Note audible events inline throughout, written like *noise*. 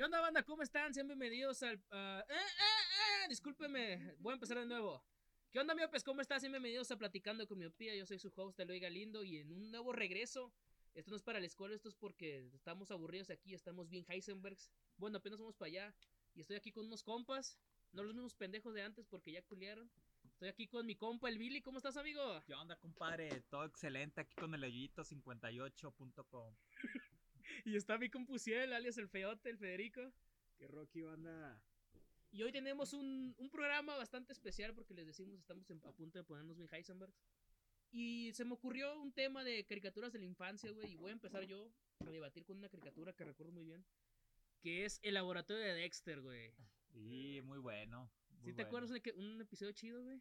¿Qué onda, banda? ¿Cómo están? Sean bienvenidos al. eh, eh, eh, discúlpeme, voy a empezar de nuevo. ¿Qué onda, miopes? ¿Cómo están? Sean bienvenidos a Platicando con Miopía. Yo soy su host, Eloy Galindo, y en un nuevo regreso. Esto no es para la escuela, esto es porque estamos aburridos aquí, estamos bien Heisenbergs. Bueno, apenas vamos para allá. Y estoy aquí con unos compas, no los mismos pendejos de antes porque ya culiaron. Estoy aquí con mi compa, el Billy. ¿Cómo estás, amigo? ¿Qué onda, compadre? Todo excelente aquí con el hoyito58.com. Y está mi compusiel, alias el feote, el Federico. Que Rocky banda. Y hoy tenemos un, un programa bastante especial porque les decimos, estamos en- a punto de ponernos bien Heisenbergs. Y se me ocurrió un tema de caricaturas de la infancia, güey. Y voy a empezar yo a debatir con una caricatura que recuerdo muy bien. Que es El Laboratorio de Dexter, güey. Y muy bueno. muy ¿Sí te bueno. acuerdas de que un episodio chido, güey?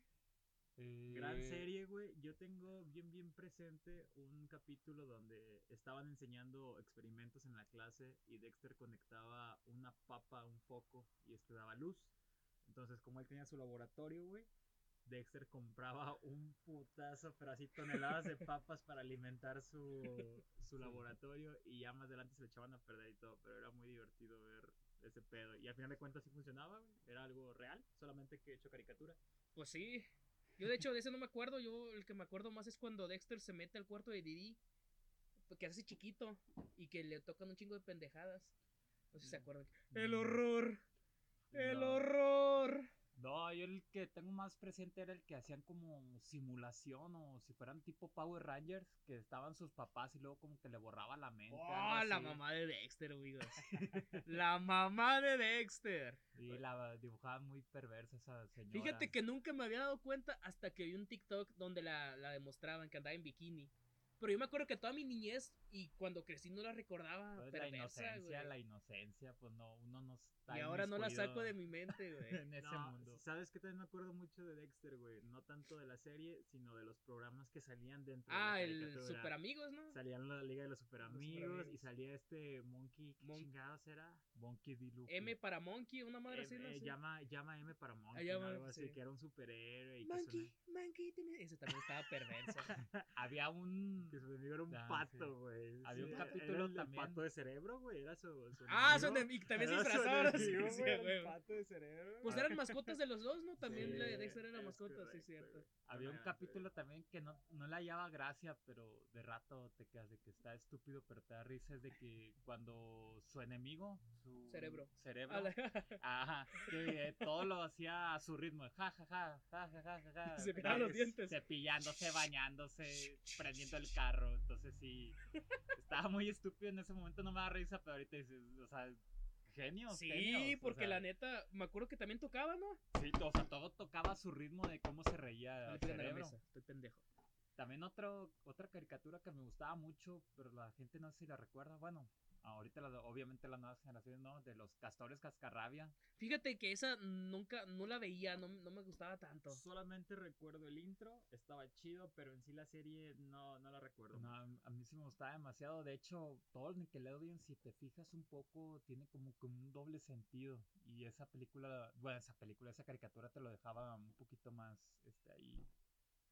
Eh, Gran serie, güey. Yo tengo bien, bien presente un capítulo donde estaban enseñando experimentos en la clase y Dexter conectaba una papa a un foco y este daba luz. Entonces, como él tenía su laboratorio, güey, Dexter compraba un putazo, pero así toneladas de papas para alimentar su, su laboratorio y ya más adelante se le echaban a perder y todo, pero era muy divertido ver ese pedo. Y al final de cuentas sí funcionaba, güey. Era algo real, solamente que hecho caricatura. Pues sí. Yo, de hecho, de ese no me acuerdo. Yo, el que me acuerdo más es cuando Dexter se mete al cuarto de Didi. Que hace chiquito. Y que le tocan un chingo de pendejadas. No sé si se acuerdan. El horror. El No. horror. No, yo el que tengo más presente era el que hacían como simulación o si fueran tipo Power Rangers, que estaban sus papás y luego como que le borraba la mente. La mamá de Dexter, amigos. la mamá de Dexter. Y la dibujaban muy perversa esa señora. Fíjate que nunca me había dado cuenta hasta que vi un TikTok donde la, la demostraban que andaba en bikini. Pero yo me acuerdo que toda mi niñez y cuando crecí no la recordaba Pues, la inocencia, la inocencia, pues no, uno no está Y ahora no la saco de mi mente, *laughs* güey. en ese No, mundo. ¿Sabes qué? También me acuerdo mucho de Dexter, güey. No tanto de la serie, sino de los programas que salían dentro Ah, de la el caricatura. Super Amigos, ¿no? Salían la Liga de los Super Amigos Superamigos. y salía este Monkey. ¿Qué Mon- chingados era? Monkey D. Luffy. M para Monkey, una madre así, Eh, ¿no? eh, Sí. llama, llama M para Monkey, llama, algo así, sí. que era un superhéroe y que, Monkey, Monkey, tiene... ese también estaba perverso. *laughs* Había un... que su enemigo era un Ah, pato, güey. Había un capítulo era el también. pato de cerebro, güey. Era su, su ah, son enemigo. de... y también se enemigo, sí, güey, pato de cerebro. Pues eran mascotas de los dos, ¿no? También Sí, la de Dexter era mascota, sí, cierto. Había un capítulo también que no, no le hallaba gracia, pero de rato te quedas de que está estúpido, pero te da risa. Es de que cuando su enemigo, su Cerebro. cerebro, A la- ajá, que eh, todo lo hacía a su ritmo, ja, ja, ja, ja, ja, ja, ja, ja. *laughs* Se pegaba los dientes. Cepillándose, bañándose, prendiendo el carro. Entonces sí, estaba muy estúpido en ese momento, no me da risa, pero ahorita dices, o sea, genios. Sí, genios, o porque sea, la neta, me acuerdo que también tocaba, ¿no? Sí, o sea, todo tocaba su ritmo de cómo se reía a la mesa, estoy pendejo. También otro, otra caricatura que me gustaba mucho, pero la gente no sé si la recuerda. Bueno, ahorita la- obviamente las nuevas generaciones no, de los castores cascarrabia. Fíjate que esa nunca, no la veía, no, no me gustaba tanto. Solamente recuerdo el intro, estaba chido, pero en sí la serie no, no la recuerdo. No, a mí sí me gustaba demasiado. De hecho, todo el Nickelodeon, si te fijas un poco, tiene como que un doble sentido. Y esa película, bueno, esa película, esa caricatura te lo dejaba un poquito más este, ahí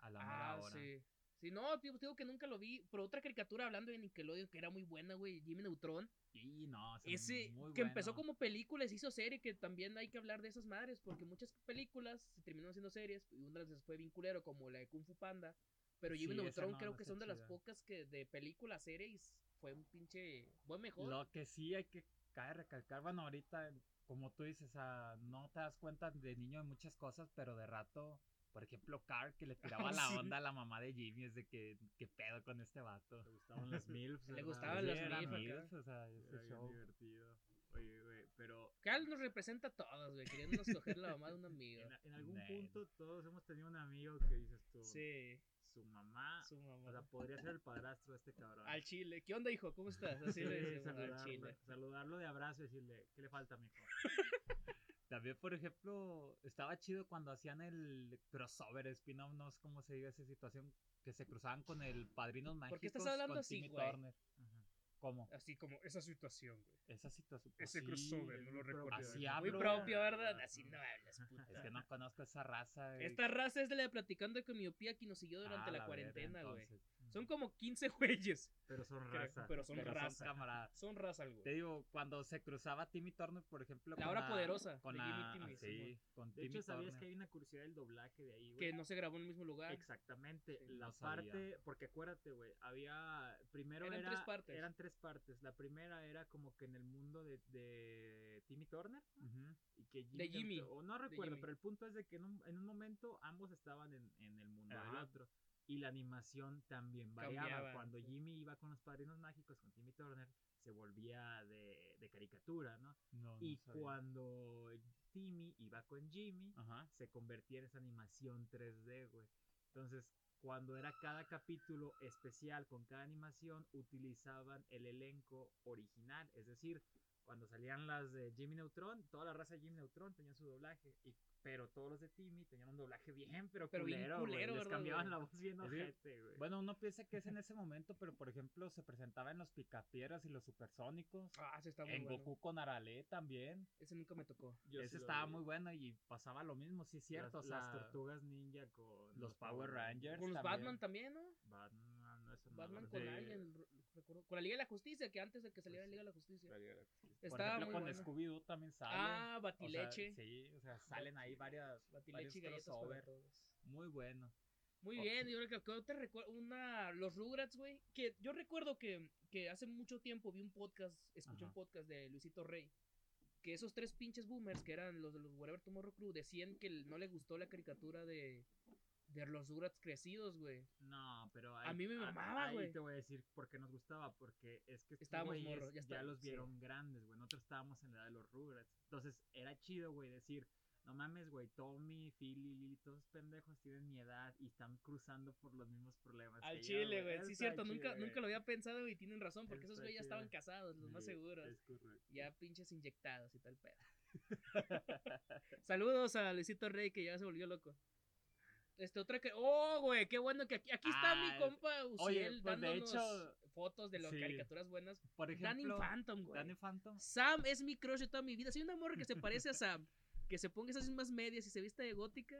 a la mera Ah, hora. sí. Sí, no, tío, digo que nunca lo vi. Pero otra caricatura hablando de Nickelodeon que era muy buena, güey. Jimmy Neutron. Y no, ese muy que bueno. empezó como película y se hizo serie, que también hay que hablar de esas madres, porque muchas películas se terminaron siendo series, y una de esas fue bien culero, como la de Kung Fu Panda. Pero Jimmy Sí, Neutron no, creo no que son de las pocas que de películas, series, fue un pinche buen mejor. Lo que sí hay que caer recalcar, bueno, ahorita, como tú dices, ah, no te das cuenta de niño de muchas cosas, pero de rato, por ejemplo, Carl que le *laughs* tiraba Ah, la sí. onda a la mamá de Jimmy, es de que, ¿qué pedo con este vato? Le gustaban las MILFs. *laughs* Le gustaban las era MILF acá. MILF, o sea, ese show. divertido. Oye, güey, pero Cal nos representa a todos, güey, queriéndonos coger la mamá de un amigo. en, en algún punto todos hemos tenido un amigo que dices tú, Sí, su mamá, su mamá. o sea, podría ser el padrastro de este cabrón. al chile. ¿Qué onda, hijo? ¿Cómo estás? Así Sí, le decimos al saludarlo, chile. saludarlo de abrazo y decirle, ¿qué le falta, mijo? *laughs* También, por ejemplo, estaba chido cuando hacían el crossover, spin-off, no sé cómo se diga esa situación, que se cruzaban con el Padrinos Mágicos ¿Por qué estás hablando con así, güey? Ajá. ¿Cómo? Así como esa situación, güey. Esa situación. pues Ese sí, crossover, no lo recuerdo. Así hablo. Muy propio, ¿verdad? Así no hablas, puta. Es que no conozco esa raza. güey. Esta raza es de la de Platicando con Miopía que nos siguió durante Ah, la, verga, cuarentena, güey. Son como 15 *laughs* güeyes. Pero son creo, raza. pero son Pero son raza. camaradas. Son raza, güey. Te digo, cuando se cruzaba Timmy Turner, por ejemplo. La con hora poderosa Con la, Jimmy Timmy, sí, con De Timmy hecho, ¿sabías Turner. que hay una curiosidad del doblaje de ahí, güey? Que no se grabó en el mismo lugar. Exactamente. Sí. la No sabía. parte, porque acuérdate, güey, había primero Eran era- tres partes. eran tres partes. La primera era como que en el mundo de, de Timmy Turner y que Jimmy, De Jimmy, o no recuerdo, Jimmy. pero el punto es de que en un, en un momento ambos estaban en, en el mundo del otro y la animación también variaba. Cambiaba, Cuando. Jimmy iba con los Padrinos Mágicos con Timmy Turner se volvía de, de caricatura, ¿no? No, y cuando Timmy iba con Jimmy Ajá. se convertía en esa animación 3D, güey. Entonces, cuando era cada capítulo especial con cada animación, utilizaban el elenco original. Es decir, cuando salían las de Jimmy Neutron, toda la raza de Jimmy Neutron tenía su doblaje. Y, pero todos los de Timmy tenían un doblaje bien, pero, Pero bien culero, güey. culero, Les ¿verdad, cambiaban la voz bien Es ojete, güey. Bueno, uno piensa que es en ese momento, pero por ejemplo se presentaba en los Picapiedras y los Supersónicos. Ah, ese está muy en bueno. Goku con Arale también. Ese nunca me tocó. Yo Ese sí estaba vi. muy bueno y pasaba lo mismo, sí, cierto. Las, o sea, las tortugas ninja con los Power Rangers. Con los también. Batman también, ¿no? Batman, Batman con alguien, re- recuerdo. Con la Liga de la Justicia, que antes de que saliera la Pues Liga de la Justicia. La Liga de la Justicia. Por Estaba ejemplo, muy con bueno. Scooby-Doo también sale. Ah, O sea, Batileche. sí, o sea, salen ahí varias, varios Batileche y galletas para crossover. todos. Muy bueno. Muy Oh. bien, yo creo que te recuerdo una los Rugrats, güey, que yo recuerdo que, que hace mucho tiempo vi un podcast, escuché un podcast de Luisito Rey, que esos tres pinches boomers que eran los de los Whatever Tomorrow Crew decían que no le gustó la caricatura de de los Rugrats crecidos, güey. No, pero A mí me mamaba, ahí güey. te voy a decir por qué nos gustaba, porque es que Estábamos morros, ya ya, los sí. vieron grandes, güey. Nosotros estábamos en la edad de los Rugrats. Entonces, era chido, güey, decir, no mames, güey, Tommy, Philly, Lily, todos pendejos tienen mi edad y están cruzando por los mismos problemas. Al que chile, güey. Sí, está cierto, nunca, güey. nunca lo había pensado y tienen razón, porque Eso esos güeyes ya estaban casados, los más seguros. Es correcto. Ya pinches inyectados y tal pedo. *laughs* Saludos a Luisito Rey que ya se volvió loco. Este otra que. ¡Oh, güey! ¡Qué bueno que aquí, aquí está Ah, mi compa oye, Uciel pues, de dándonos hecho, fotos de las sí. caricaturas buenas. Por Danny ejemplo, Phantom, güey. Danny Phantom. Sam es mi crush de toda mi vida. Soy una morra que se parece a *laughs* Sam. Que se ponga esas mismas medias y se viste de gótica.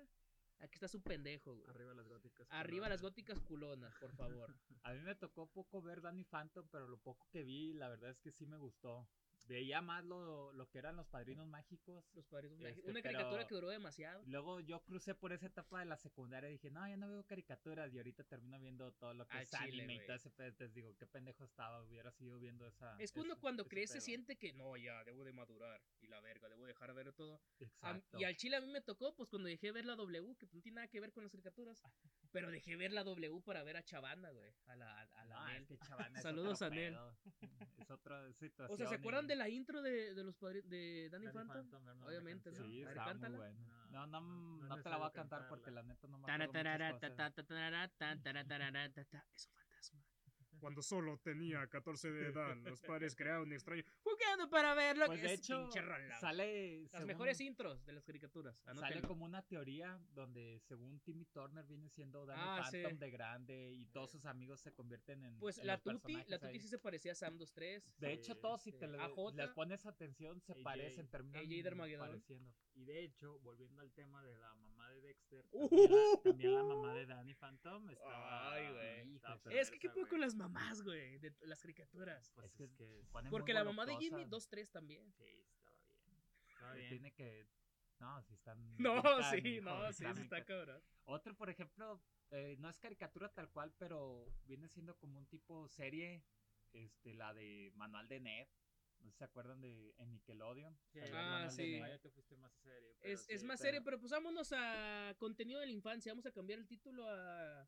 Aquí está su pendejo, güey. Arriba las góticas. Arriba las góticas culonas, por favor. *laughs* A mí me tocó poco ver Danny Phantom, pero lo poco que vi, la verdad es que sí me gustó. Veía más lo, lo que eran los padrinos mágicos. Los padrinos Este, mágicos. Una caricatura que duró demasiado. Luego yo crucé por esa etapa de la secundaria y dije, no, ya no veo caricaturas. Y ahorita termino viendo todo lo que Al es chile, anime y todo ese pedo. Entonces digo, qué pendejo estaba. Hubiera seguido viendo esa. Es ese- cuando ese crece pedo. siente que no, ya debo de madurar. Y la verga, debo dejar de ver todo. Exacto. y al chile a mí me tocó, pues cuando dejé ver la W, que no tiene nada que ver con las caricaturas. *laughs* Pero dejé ver la W para ver a Chavana, güey. A la, a, a la Nel. es que Chavana *laughs* Saludos a Nel. *laughs* Es otra situación. O sea, ¿se acuerdan de la intro de, de los padri- de Danny, Danny Phantom? Obviamente. ¿no? Sí, A ver, estaba muy cántala. bueno. No, No, no, no es no te la voy a cantar porque la neta no me acuerdo tarara, muchas Cuando solo tenía 14 de edad, *laughs* los padres crearon un extraño. Jugando para verlo. Pues de Es hecho, pinche rola, sale. Las según- mejores intros de las caricaturas. Sale como una teoría donde según Timmy Turner viene siendo Danny Ah, Phantom sí. de grande y todos sus amigos se convierten en Pues en la los Tuti, la Tuti sí se parecía a Sam 23. De Sí, hecho, todos si sí. te le- les pones atención se AJ, parecen, terminan pareciendo. Y de hecho, volviendo al tema de la mamá de Dexter, Uh. *laughs* también, la, también la mamá de Danny Phantom estaba. Ay, güey. Es que qué güey. con las mamás, güey, de las caricaturas. Pues Es que es que ponen Porque la mamá de Jimmy, voluptuosas. 2-3 también. sí, estaba bien. Estaba Que bien. Tiene que. No, si están. *laughs* No, están, sí, hijo, no, *laughs* sí, está ca- cabrón. Otro, por ejemplo, eh, no es caricatura tal cual, pero viene siendo como un tipo serie. Este, la de Manual de Ned. No sé si se acuerdan de en Nickelodeon. Sí, Ah, sí. Ned. Ah, ya te fuiste más serio. pero Es, sí, es más pero- serio, pero pues vámonos a contenido de la infancia. Vamos a cambiar el título a,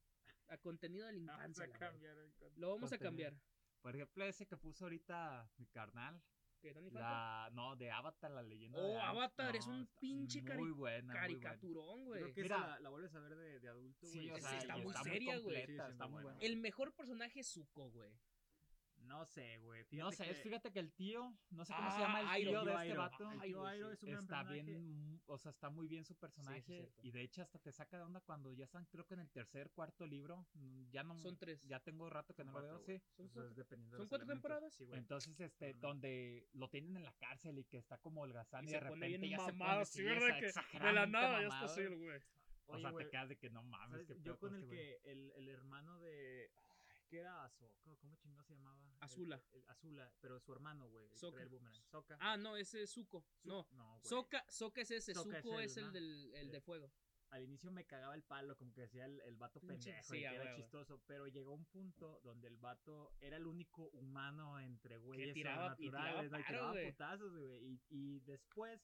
a contenido de la Vamos infancia. a cambiar el Lo vamos a cambiar. Por ejemplo, ese que puso ahorita mi carnal. ¿Qué, Phantom? La, no, de Avatar, la leyenda. Oh, de. Avatar, es un pinche cari- Muy buena. Caricaturón, güey. Creo que Mira. esa la, la vuelves a ver de, de adulto, Sí, güey. o Sí, sea, está muy seria, güey. completa, Sí, sí, está muy buena. El mejor personaje es Zuko, güey. No sé, güey. No sé, que fíjate que el tío, no sé cómo Ah, se llama el Airo, tío de este Airo. vato. El tío Airo sí. es un Está personaje- bien, mm, o sea, está muy bien su personaje. y de hecho hasta te saca de onda cuando ya están, creo que en el tercer, cuarto libro. mm, Ya no. Son tres. Ya tengo rato que Son no lo veo, sí. Son dependiendo ¿son cuatro elementos. temporadas? Sí, güey. Entonces, este, no. donde lo tienen en la cárcel y que está como holgazán Y y, se de repente bien ya se mamado, pone sí, de la nada ya está así güey. O sea, te quedas de que no mames, qué Yo con este el güey. que el, el hermano de que era Ahsoka, ¿cómo chingado se llamaba? El- Azula. el- Azula, pero su hermano, güey. el trae el boomerang. Sokka. Ah, no, ese es Zuko. No. no. Soka, Soka es ese, Sokka es Zuko el, es el, ¿no? del el de fuego. Al inicio me cagaba el palo, como que decía el, el vato pendejo, sí, y que era chistoso, pero llegó un punto donde el vato era el único humano entre güeyes tiraba- y tiraba sobrenaturales, ¿no? y paro, tiraba putazos, güey. Y, y después,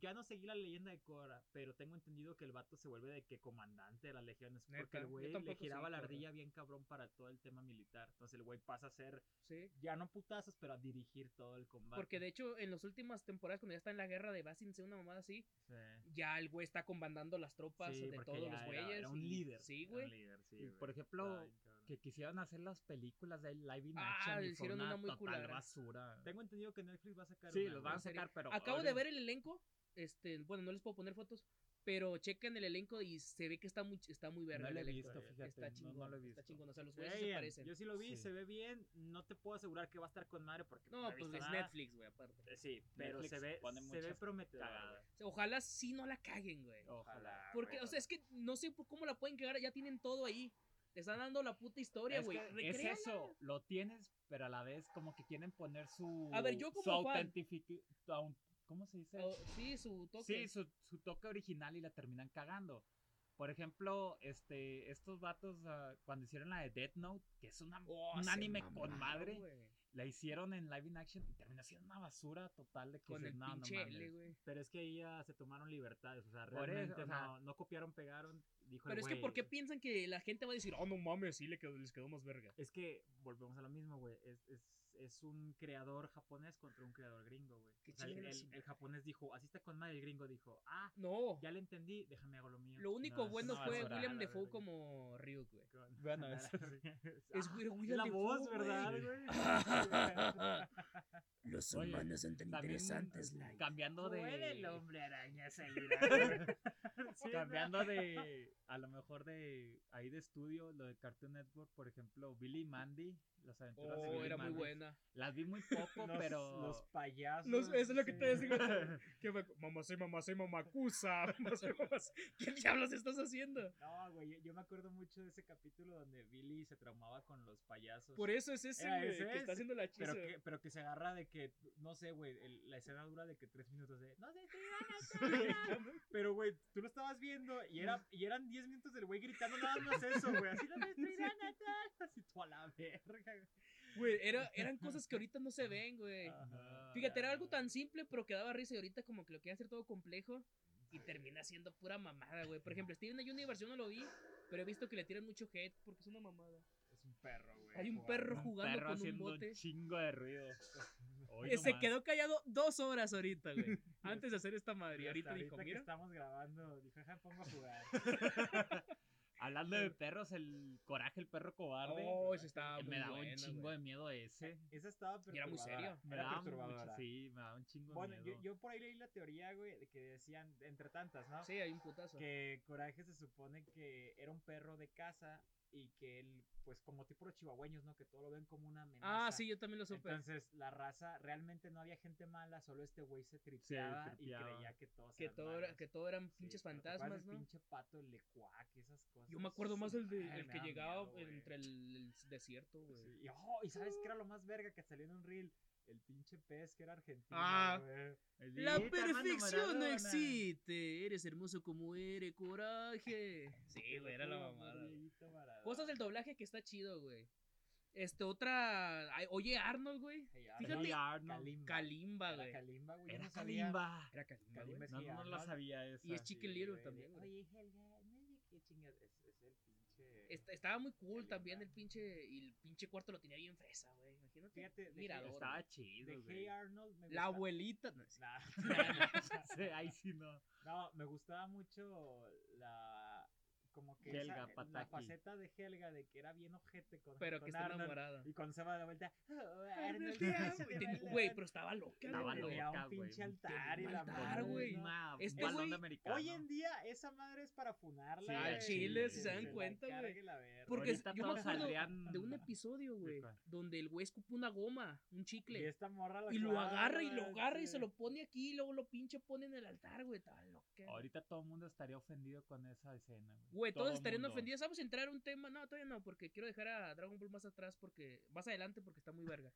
ya no seguí la leyenda de Cora, pero tengo entendido que el vato se vuelve de que comandante de las legiones, porque Neta, el yo güey le giraba la ardilla bien cabrón para todo el tema militar. Entonces el güey pasa a ser, Sí. ya no putazos, pero a dirigir todo el combate. Porque de hecho, en las últimas temporadas, cuando ya está en la guerra de Basin, una mamada así, Sí. ya el güey está comandando las tropas Sí, de porque todos ya los güeyes. Era un líder. Sí, güey. un líder, sí, Y, por ejemplo. Que quisieron hacer las películas de live in Ah, action y fue hicieron una, una muy total culera. basura. Tengo entendido que Netflix va a sacar Sí, una, los van a serie. sacar, pero... Acabo de ver el elenco. Este, bueno, no les puedo poner fotos, pero chequen el elenco y se ve que está muy, está muy verga No lo el he elenco. visto, fíjate, Está no- chingón, no lo he está visto. chingón. O sea, los güeyes se parecen. Yo sí lo vi, Sí. se ve bien. No te puedo asegurar que va a estar con madre porque No, pues es nada. Netflix, güey, aparte. Eh, Sí, pero Netflix se ve, pone se ve prometedora. Ojalá sí no la caguen, güey. Ojalá. Porque, güey, o sea, es que no sé cómo la pueden cagar, ya tienen todo ahí. Te están dando la puta historia, Es güey. que es eso, lo tienes, pero a la vez como que quieren poner su... A ver, yo su como fan- autentific- tu au- ¿Cómo se dice? Oh, sí, su toque. Sí, su, su toque original y la terminan cagando. Por ejemplo, este, estos vatos ah, cuando hicieron la de Death Note, que es una, Oh, un se anime con madre. La hicieron en live in action y terminó siendo una basura total de que Con dices, el "No, no pinche mames". L, güey. Pero es que ahí ya se tomaron libertades. O sea, eso, realmente o sea- no, no copiaron, pegaron. Dijo el Pero es que, ¿por qué piensan que la gente va a decir, oh, no mames, sí le quedó, les quedó más verga? Es que volvemos a lo mismo, güey. Es, es, es un creador japonés contra un creador gringo, güey. Qué O sea, el, japonés dijo, así está con madre. El gringo dijo, ah, No. ya le entendí, déjame hago lo mío. Lo único No, es bueno fue basura. William Defoe como Ryuk, güey. Bueno, eso *laughs* Es ah, güey, es William la Defoe, voz. ¿verdad, güey? *laughs* Los Oye, humanos son tan también, interesantes, Light. Cambiando de... Puede el hombre araña *laughs* Sí, Cambiando de, a lo mejor de ahí de estudio, lo de Cartoon Network, por ejemplo, Billy y Mandy, las aventuras de Oh, Billy y era muy Mandy. buena. Las vi muy poco, *laughs* Los, pero los payasos. Los- eso es lo que te sí. digo. *laughs* Que fue, mamá, soy mamá, soy mamacusa. Mamá, soy mamá. soy-". ¿Qué diablos estás haciendo? No, güey, yo- yo me acuerdo mucho de ese capítulo donde Billy se traumaba con los payasos. Por eso es ese, Era güey, que está haciendo la pero hechizo. que, pero que se agarra de que, no sé, güey, la escena dura de que tres minutos de, no sé, estoy ganando". Pero, güey, tú lo estabas viendo y, era, y eran 10 minutos del güey gritando nada más eso, güey. Así, estoy *laughs* ganando". Así, tú a la verga. güey. Era, eran cosas que ahorita no se ven, güey. Fíjate, era algo tan simple, pero que daba risa y ahorita como que lo quieren hacer todo complejo y termina siendo pura mamada, güey. Por ejemplo, Steven Universe yo no lo vi, pero he visto que le tiran mucho hate porque es una mamada. Es un perro, güey. Hay un jugando. perro un jugando perro con un bote. un chingo de ruido. Hoy Eh, Se nomás. quedó callado dos horas ahorita, güey. *laughs* Antes de hacer esta madre. Ahorita hasta dijo, que mira. estamos grabando, dijo, "Ajá, pongo a jugar. *laughs* Hablando de perros, el coraje, el perro cobarde. Oh, ese estaba muy me daba un chingo güey. de miedo ese. Esa estaba Y era muy perturbadora. serio. Me Era daba mucho, perturbadora. sí, me daba un chingo Bueno, de yo, miedo. yo por ahí leí la teoría, güey, de que decían, entre tantas, ¿no? Sí, hay un putazo. Que Coraje se supone que era un perro de casa y que él, pues como tipo los chihuahueños, ¿no? Que todo lo ven como una amenaza. Ah, sí, yo también lo supe. Entonces, la raza, realmente no había gente mala, solo este güey se tripeaba, tripeaba. y creía que todos que, eran todo era, que todo eran Sí, pinches pero ¿te acuerdas fantasmas, ¿no? pinche pato, el lecuac, esas cosas. Yo me acuerdo más el, de, Ay, el que llegaba miedo, entre el, el desierto, güey. Sí, Y, oh, ¿y sabes qué era lo más verga que salió en un reel? El pinche pez que era argentino, Ah. El La perfección no existe. Eres hermoso como eres, coraje. Sí, güey, era la mamada. Cosas del doblaje que está chido, güey. Este, otra. ay, Oye, Arnold, güey. Hey, Fíjate- Arnold. Kalimba. Kalimba, Era. Kalimba, güey. yo Era no sabía. Kalimba. Era Kalimba, Kalimba güey. es No, que no, no la Arnold- sabía esa. Y es Chicken Little también, de, güey. Oye, Helga, no sé qué chingas. Es, es el pinche. Est- estaba muy cool Kalimba. también el pinche. Y el pinche cuarto lo tenía bien fresa, güey. Imagínate. Fíjate, Mirador. Estaba chido, de güey. Hey Arnold me La abuelita. no. Nah. *laughs* Sí, ahí sí no. No, me gustaba mucho la. Como que Helga esa- la Pataki. faceta de Helga de que era bien ojete con, Pero con que está Arnold, enamorada. Y cuando se va de vuelta. "Oh, Arnold, te se amo". me Y va Güey, la- pero estaba loca, Estaba güey. Loca, un güey. pinche un altar y la madre, güey. Este balón de americano. Hoy en día esa madre es para funarla. Sí, al chile, si se dan la cuenta, güey. la. Porque yo me acuerdo de un episodio, güey, donde el güey escupe una goma, un Y chicle. esta morra lo Y lo agarra y lo agarra y se lo pone aquí y luego lo pinche pone en el altar, güey. Estaba loca. Ahorita todo el mundo estaría ofendido con esa escena, güey. Güey, todos Todo estarían mundo. ofendidos. Vamos a entrar a un tema. No, todavía no, porque quiero dejar a Dragon Ball más atrás, porque más adelante, porque está muy verga.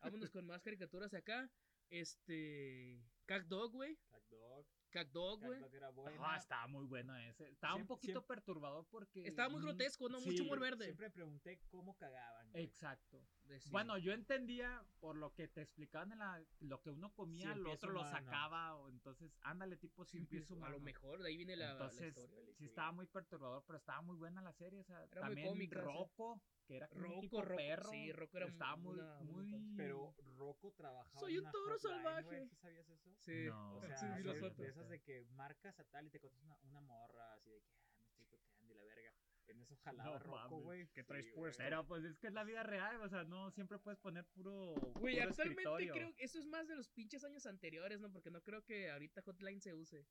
Vámonos *laughs* con más caricaturas acá. Este. Dog, güey. Catdog. Dog, güey. Ah, estaba muy bueno ese. Estaba un poquito siempre- perturbador porque. Estaba muy grotesco, ¿no? sí, Mucho humor verde. Siempre pregunté cómo cagaban. Exacto. De- sí. Bueno, yo entendía por lo que te explicaban en la, lo que uno comía, lo otro lo sacaba, o entonces, ándale, tipo sin pies a humano. lo mejor, de ahí viene la, la Entonces, historia. sí estaba muy perturbador, pero estaba muy buena la serie, o sea, Era muy también cómica, sí. Rocco, que era como un Rocco, tipo Rocco, perro, sí, Rocco era estaba un- muy, muy... Pero Rocco trabajaba Soy un toro salvaje. güey, ¿Sí sabías eso? Sí. No. O sea, Sí, de, de esas de que marcas a tal y te contestas una, una morra así de que ah, me estoy tocando y la En eso jalaba No Rocco, güey. ¿qué traes Sí, puesto? Pero pues es que es la vida real, o sea, no siempre puedes poner puro. Güey, actualmente escritorio. creo que eso es más de los pinches años anteriores, ¿no? Porque no creo que ahorita Hotline se use.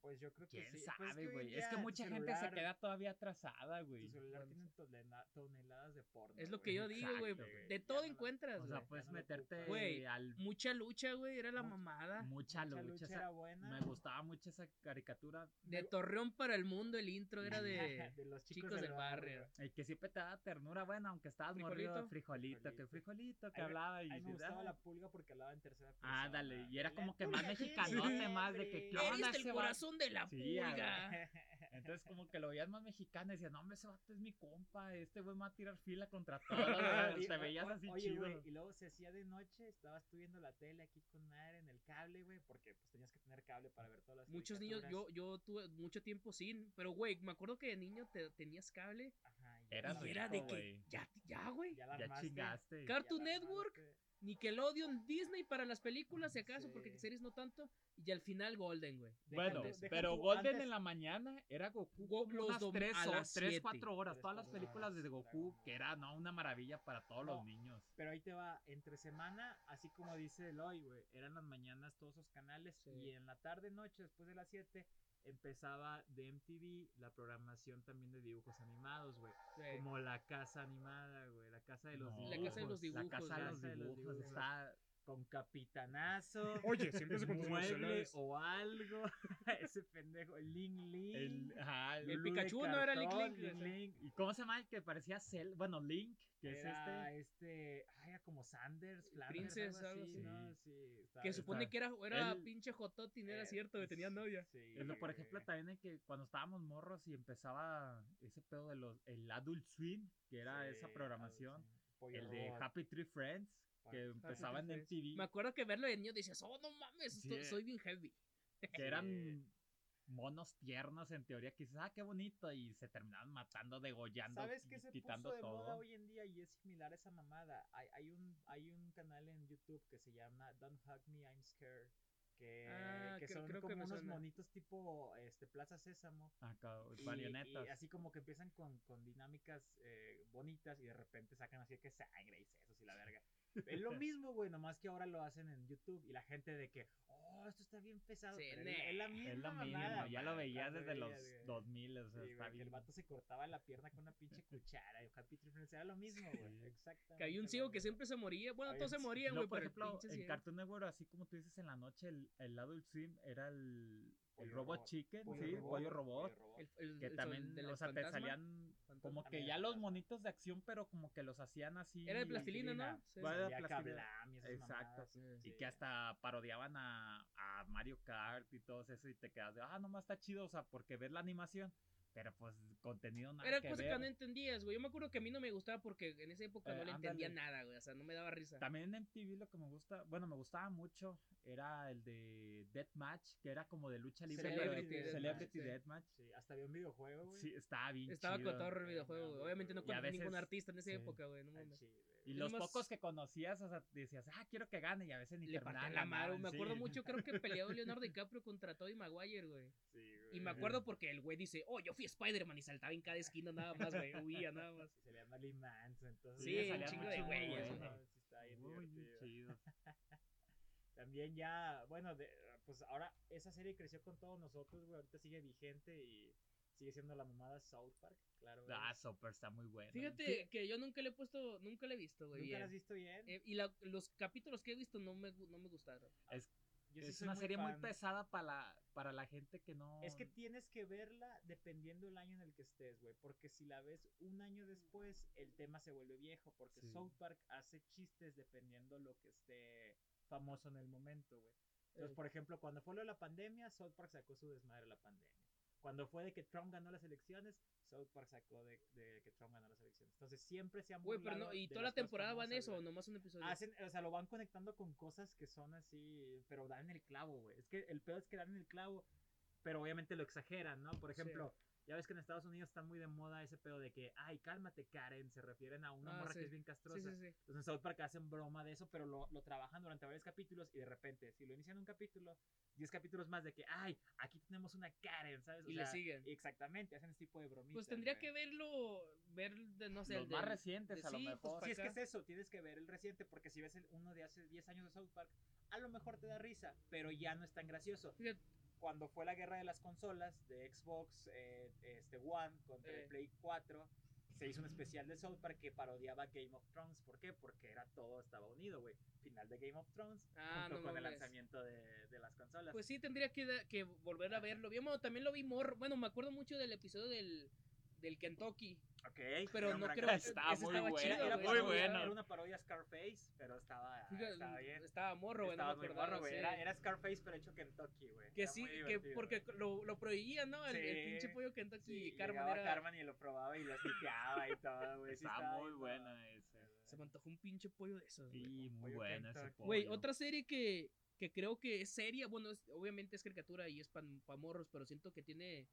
Pues yo creo que ¿Quién sí. Pues sabe, güey? es que mucha gente se queda todavía atrasada, güey. Tu celular Bueno, tiene tonela- toneladas de porno. Es lo güey. que yo digo, güey. Güey. De todo no encuentras, O sea, güey. puedes no meterte. Güey, al. Mucha lucha, güey, era la mamada. Mucha Mucha lucha. esa- era buena. Me gustaba mucho esa caricatura. De Torreón para el mundo, el intro era de *laughs* de los chicos, chicos, del barrio. El que siempre te daba ternura, bueno, aunque estabas morrido de ¿Frijolito? frijolito, que frijolito, que hablaba y me gustaba "Ah". la pulga porque hablaba en tercera persona. Ah, dale, y era como que más mexicanote, más de que, ¿qué onda ese? Corazón de la Sí, pulga. *laughs* Entonces como que lo veías más mexicano y decías, no, hombre, ese vato es mi compa, este güey me va a tirar fila contra *laughs* todos, te veías o- así oye, chido. güey, y luego se hacía de noche, estabas tú viendo la tele aquí con madre en el cable, güey, porque pues tenías que tener cable para ver todas las Muchos niños, yo, yo tuve mucho tiempo sin, pero güey, me acuerdo que de niño te, tenías cable Ajá, y y era rico, de que güey. ya, ya, güey. ya la Ya chingaste. Cartoon Network, armaste. Nickelodeon, Disney para las películas, si acaso, Sí. porque series no tanto, y al final Golden, güey. Bueno, pero Golden antes- en la mañana era Goku Go- los unas dom- 3 a o las 3, siete. 4 horas. Tres, Todas las películas de Goku, que era no una maravilla para todos No, los niños. Pero ahí te va, entre semana, así como dice Eloy, güey, eran las mañanas todos esos canales Sí. y en la tarde, noche, después de las 7, empezaba de MTV la programación también de dibujos animados, güey. Sí. Como la casa animada, güey, la casa de los No, dibujos. La casa de los La dibujos, casa de güey. los Casa de los dibujos. dibujos. Está Con capitanazo. Oye, siempre se mueble o algo. *laughs* Ese pendejo, el Ling Ling. el, ajá, El el- Pikachu no era Link Link. Ling. ¿Y cómo se llama el que parecía Cell? Bueno, Link, que es Era este. este, ay, era como Sanders, Flanders, Princess, algo algo así, así. ¿no? Sí, está- Que está- supone que era, era pinche Jototti, no era eh, cierto, que tenía novia. Sí, Es lo, por ejemplo, también el que cuando estábamos morros y empezaba ese pedo de los el Adult Swim, que era Sí, esa programación, el de. Happy Tree Friends, que empezaba en MTV, Me acuerdo que verlo de niño decías, oh, no mames, Sí, soy bien heavy. que eran monos tiernos en teoría, que dices, ah, qué bonito, y se terminaban matando, degollando, ¿Sabes qué se quitando puso de todo. moda hoy en día y es similar a esa mamada? Hay, hay, un, hay un canal en YouTube que se llama Don't Hug Me, I'm Scared. Que, Ah, que son creo que como me unos suena. monitos tipo este, Plaza Sésamo. Acá, Y, marionetas. y así como que empiezan con, con dinámicas eh, bonitas y de repente sacan así que sangre y sesos y la verga. Es lo *laughs* mismo, güey, nomás que ahora lo hacen en YouTube y la gente de que, oh, esto está bien pesado. Sí, pero ne. es, la misma es lo mismo, mamada, ya lo veías desde los güey. 2000, o sea, Sí, güey, está que el bien. vato se cortaba la pierna con una pinche *laughs* cuchara. Y Happy Tree Friends era lo mismo, güey. Exactamente. Que hay un ciego que siempre se moría. Bueno, todos se morían, güey, por pero el ejemplo, pinche en ciego. Cartoon Network, así como tú dices en la noche, el, el Adult Swim era el, el Robot Robot. Chicken, Pollo sí, robot, Pollo Robot. pollo robot. El- el- Que el también, o sea, te salían Fantasma. como que ya los monitos de acción, pero como que los hacían así. Era de plastilina, ¿no? Sí. Era Salía plastilina. Y Exacto. mamadas, Sí. Y sí. que hasta parodiaban a, a Mario Kart y todo eso y te quedas de, ah, nomás está chido, o sea, porque ves la animación, pero pues contenido nada Era que cosa ver. que no entendías, güey. Yo me acuerdo que a mí no me gustaba porque en esa época Eh, no le entendía ándale. nada, güey. O sea, no me daba risa. También en MTV lo que me gusta, bueno, me gustaba mucho, era el de Deathmatch, que era como de lucha libre, pero de- Celebrity Deathmatch, Celebrity sí. Deathmatch. Sí, hasta había un videojuego, güey. Sí, estaba bien Estaba chido. cotorro el videojuego, güey. Obviamente no y a conocí ningún artista en esa sí. época, güey. No Al mames. Güey. Y los más- pocos que conocías, o sea, decías, ah, quiero que gane, y a veces ni Le terminaban la ganaban, Me acuerdo sí. mucho, creo que peleó Leonardo *laughs* DiCaprio contra Tobey Maguire, güey. Sí, Y güey. me acuerdo porque el güey dice, oh, yo fui Spider-Man y saltaba en cada esquina nada más, güey. Huía nada más. Y salía Marilyn Manson, entonces. Sí, un salía chingo de güeyes, bueno, ¿no? sí, está bien Muy chidos. *laughs* También ya, bueno, de, pues ahora esa serie creció con todos nosotros, güey. Ahorita sigue vigente y sigue siendo la mamada South Park, claro. güey. Ah, Super está muy bueno. Fíjate que yo nunca le he puesto, nunca le he visto, güey. ¿Nunca la has visto bien? Eh, y la- los capítulos que he visto no me, no me gustaron. Es, Yo es una serie muy pesada para la, para la gente que no. Es que tienes que verla dependiendo el año en el que estés, güey. Porque si la ves un año después, el tema se vuelve viejo. Porque Sí. South Park hace chistes dependiendo lo que esté famoso en el momento, güey. Entonces, Ey. por ejemplo, cuando fue lo de la pandemia, South Park sacó su desmadre de la pandemia. Cuando fue de que Trump ganó las elecciones, South Park sacó de, de que Trump ganó las elecciones. Entonces siempre se han Güey, pero no, ¿y toda la temporada van eso o nomás un episodio? Hacen, o sea, lo van conectando con cosas que son así, pero dan el clavo, güey. Es que el pedo es que dan el clavo, pero obviamente lo exageran, ¿no? Por Sí. Ya ves que en Estados Unidos está muy de moda ese pedo de que, ay, cálmate, Karen, se refieren a una Ah, morra sí. que es bien castrosa. sí, sí. Entonces en South Park hacen broma de eso, pero lo, lo trabajan durante varios capítulos y de repente, si lo inician un capítulo, 10 capítulos más de que, ay, aquí tenemos una Karen, ¿sabes? O Y le sea, siguen. Exactamente, hacen ese tipo de bromitas. Pues tendría güey. que verlo, ver, de, no sé, los el más del- recientes, de- a lo sí, pues, mejor. Si es que es eso, tienes que ver el reciente, porque si ves el uno de hace 10 años de South Park, a lo mejor te da risa, pero ya no es tan gracioso. Cuando fue la guerra de las consolas de Xbox eh, este One contra Eh. el Play 4, se hizo un especial de South Park que parodiaba Game of Thrones. ¿Por qué? Porque era todo estaba unido, güey. Final de Game of Thrones Ah, junto no con el lanzamiento de, de las consolas. Pues sí, tendría que, que volver a verlo. Bueno, también lo vi morro. Bueno, me acuerdo mucho del episodio del, del Kentucky. ok, Pero no creo capítulo. Estaba muy estaba bueno, chido, era, muy parodia- bueno. era una parodia Scarface, pero estaba, Fíjate, estaba bien. Estaba morro, güey, no me Estaba muy acordaba. morro, güey. sí. Era, era Scarface, pero hecho Kentucky, güey. Que Era sí, que porque lo, lo prohibían, ¿no? El, pinche pollo Kentucky Sí, y Carmen era... Carmen y lo probaba y lo snipeaba y todo, güey. Sí, Estaba muy bien buena padre. ese. Se me antojó un pinche pollo de esos, güey. Sí, muy pollo buena ese Kentucky. Güey, pollo. otra serie que, que creo que es seria, bueno, es- obviamente es caricatura y es para morros, pero siento que tiene,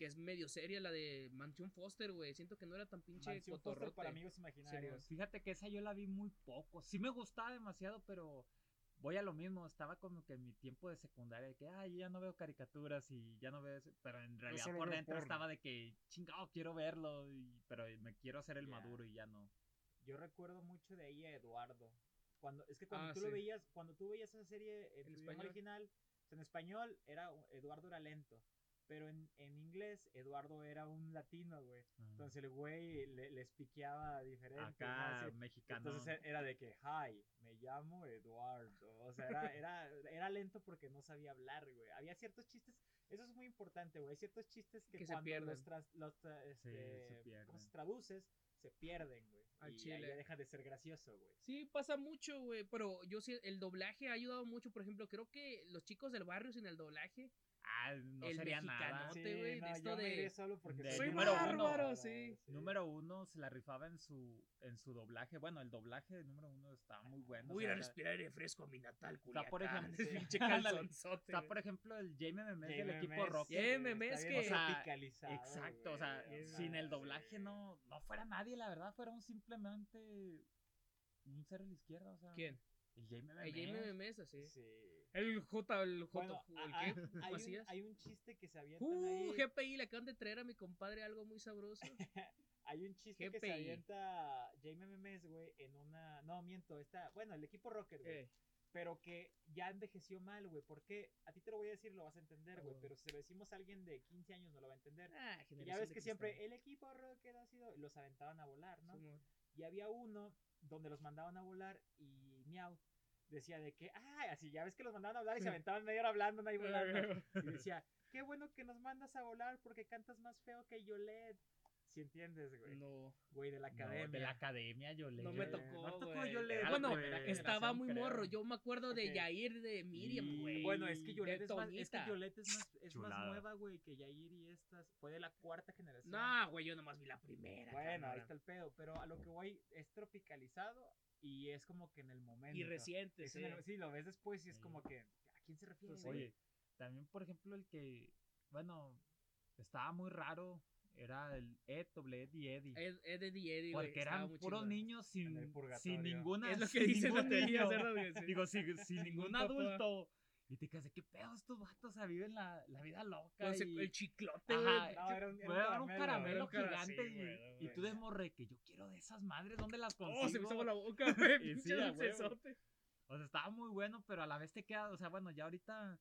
que es medio seria la de Mansion Foster, güey. Siento que no era tan pinche Mansión Foster para amigos imaginarios. Fíjate que esa yo la vi muy poco. Sí me gustaba demasiado, pero voy a lo mismo. Estaba como que en mi tiempo de secundaria, de que, ay, ya no veo caricaturas y ya no veo eso. Pero en realidad por dentro porno. estaba de que, chingado, quiero verlo, y- pero me quiero hacer el Ya. maduro y ya no. Yo recuerdo mucho de ahí a Eduardo. Cuando, es que cuando Ah, tú sí. lo veías, cuando tú veías esa serie en, En idioma español. original, o sea, en español era Eduardo era lento. Pero en, en inglés, Eduardo era un latino, güey. Entonces el güey le, les piqueaba diferente. Acá, mexicano. Entonces era de que, hi, me llamo Eduardo. O sea, era, *laughs* era, era lento porque no sabía hablar, güey. Había ciertos chistes, eso es muy importante, güey. Hay ciertos chistes que, Que se cuando pierden. los, tras- los Sí, este, se ¿cómo pierden. se traduces, se pierden, güey. Al y chile. ahí ya deja de ser gracioso, güey. Sí, pasa mucho, güey, pero yo sí, el doblaje ha ayudado mucho, por ejemplo, creo que los chicos del barrio sin el doblaje, Ah, no el sería nada. mexicanote, güey, de esto de- solo porque de soy número una uno. sí. Número uno se la rifaba en su en su doblaje. Bueno, el doblaje de número uno estaba muy bueno. voy a respirar aire fresco a mi natal, Está, por Culiacán. ejemplo, *laughs* calzonzote, Está, por ejemplo, el Jamie Memes del equipo. Jamie está Memes que- O sea, Exacto, o sea, no sin el doblaje no, no fuera nadie, la verdad, fuera un simplemente un cero a la izquierda, o sea. ¿Quién? El Memes. Así. Sí. El J, el J, Bueno, ¿el a- qué? a- hay, un, hay un chiste que se avientan Uh, ahí. GPI, le acaban de traer a mi compadre algo muy sabroso. *laughs* Hay un chiste que se avienta Jamie Memes, güey, en una. No, miento, está. Bueno, el equipo Rocket, güey. Eh, Pero que ya envejeció mal, güey. Porque a ti te lo voy a decir, lo vas a entender, Ah, güey. Pero si se lo decimos a alguien de 15 años, no lo va a entender. ah, Y ya ves que siempre el equipo Rocket ha sido. Los aventaban a volar, ¿no? Y había uno donde los mandaban a volar y Miau decía de que, ah, así ya ves que los mandaban a volar y se aventaban media hora hablando, ahí *laughs* volando. Y decía, qué bueno que nos mandas a volar porque cantas más feo que Yoled. Si entiendes, güey. No. Güey, de la No, academia. de la academia, yo le No me tocó, no tocó Era la Bueno, Estaba muy creo. morro. Yo me acuerdo de Ok. Yair de Miriam, Y- güey. Bueno, es que de Yoled es más, es que. Yoled es más, es más nueva, güey, que Yair y estas. Fue de la cuarta generación. No, güey, yo nomás vi la primera. Bueno, ahí está el pedo. Pero a lo que voy, es tropicalizado y es como que en el momento. Y reciente, sí. en el- sí, lo ves después y es Sí. como que, ¿a quién se refiere? Pues, güey? Oye, también, por ejemplo, el que, bueno, estaba muy raro, era el Ed, doble Ed y Eddie. Ed, Ed, Ed y Eddie, porque eran puros niños sin, sin ninguna. Es lo que dice la teoría. Digo, sin, sin *laughs* ningún adulto. Y te quedas de qué pedo estos vatos, o sea, viven la, la vida loca. Ese- y- el chiclote, Ajá. No, era un, era un caramelo, caramelo gigante sí, y, güey, y tú de morre que yo quiero de esas madres, ¿dónde las consigo? Oh, se me hizo la boca, *laughs* güey. Pinche sí. O sea, estaba muy bueno, pero a la vez te queda, o sea, bueno, ya ahorita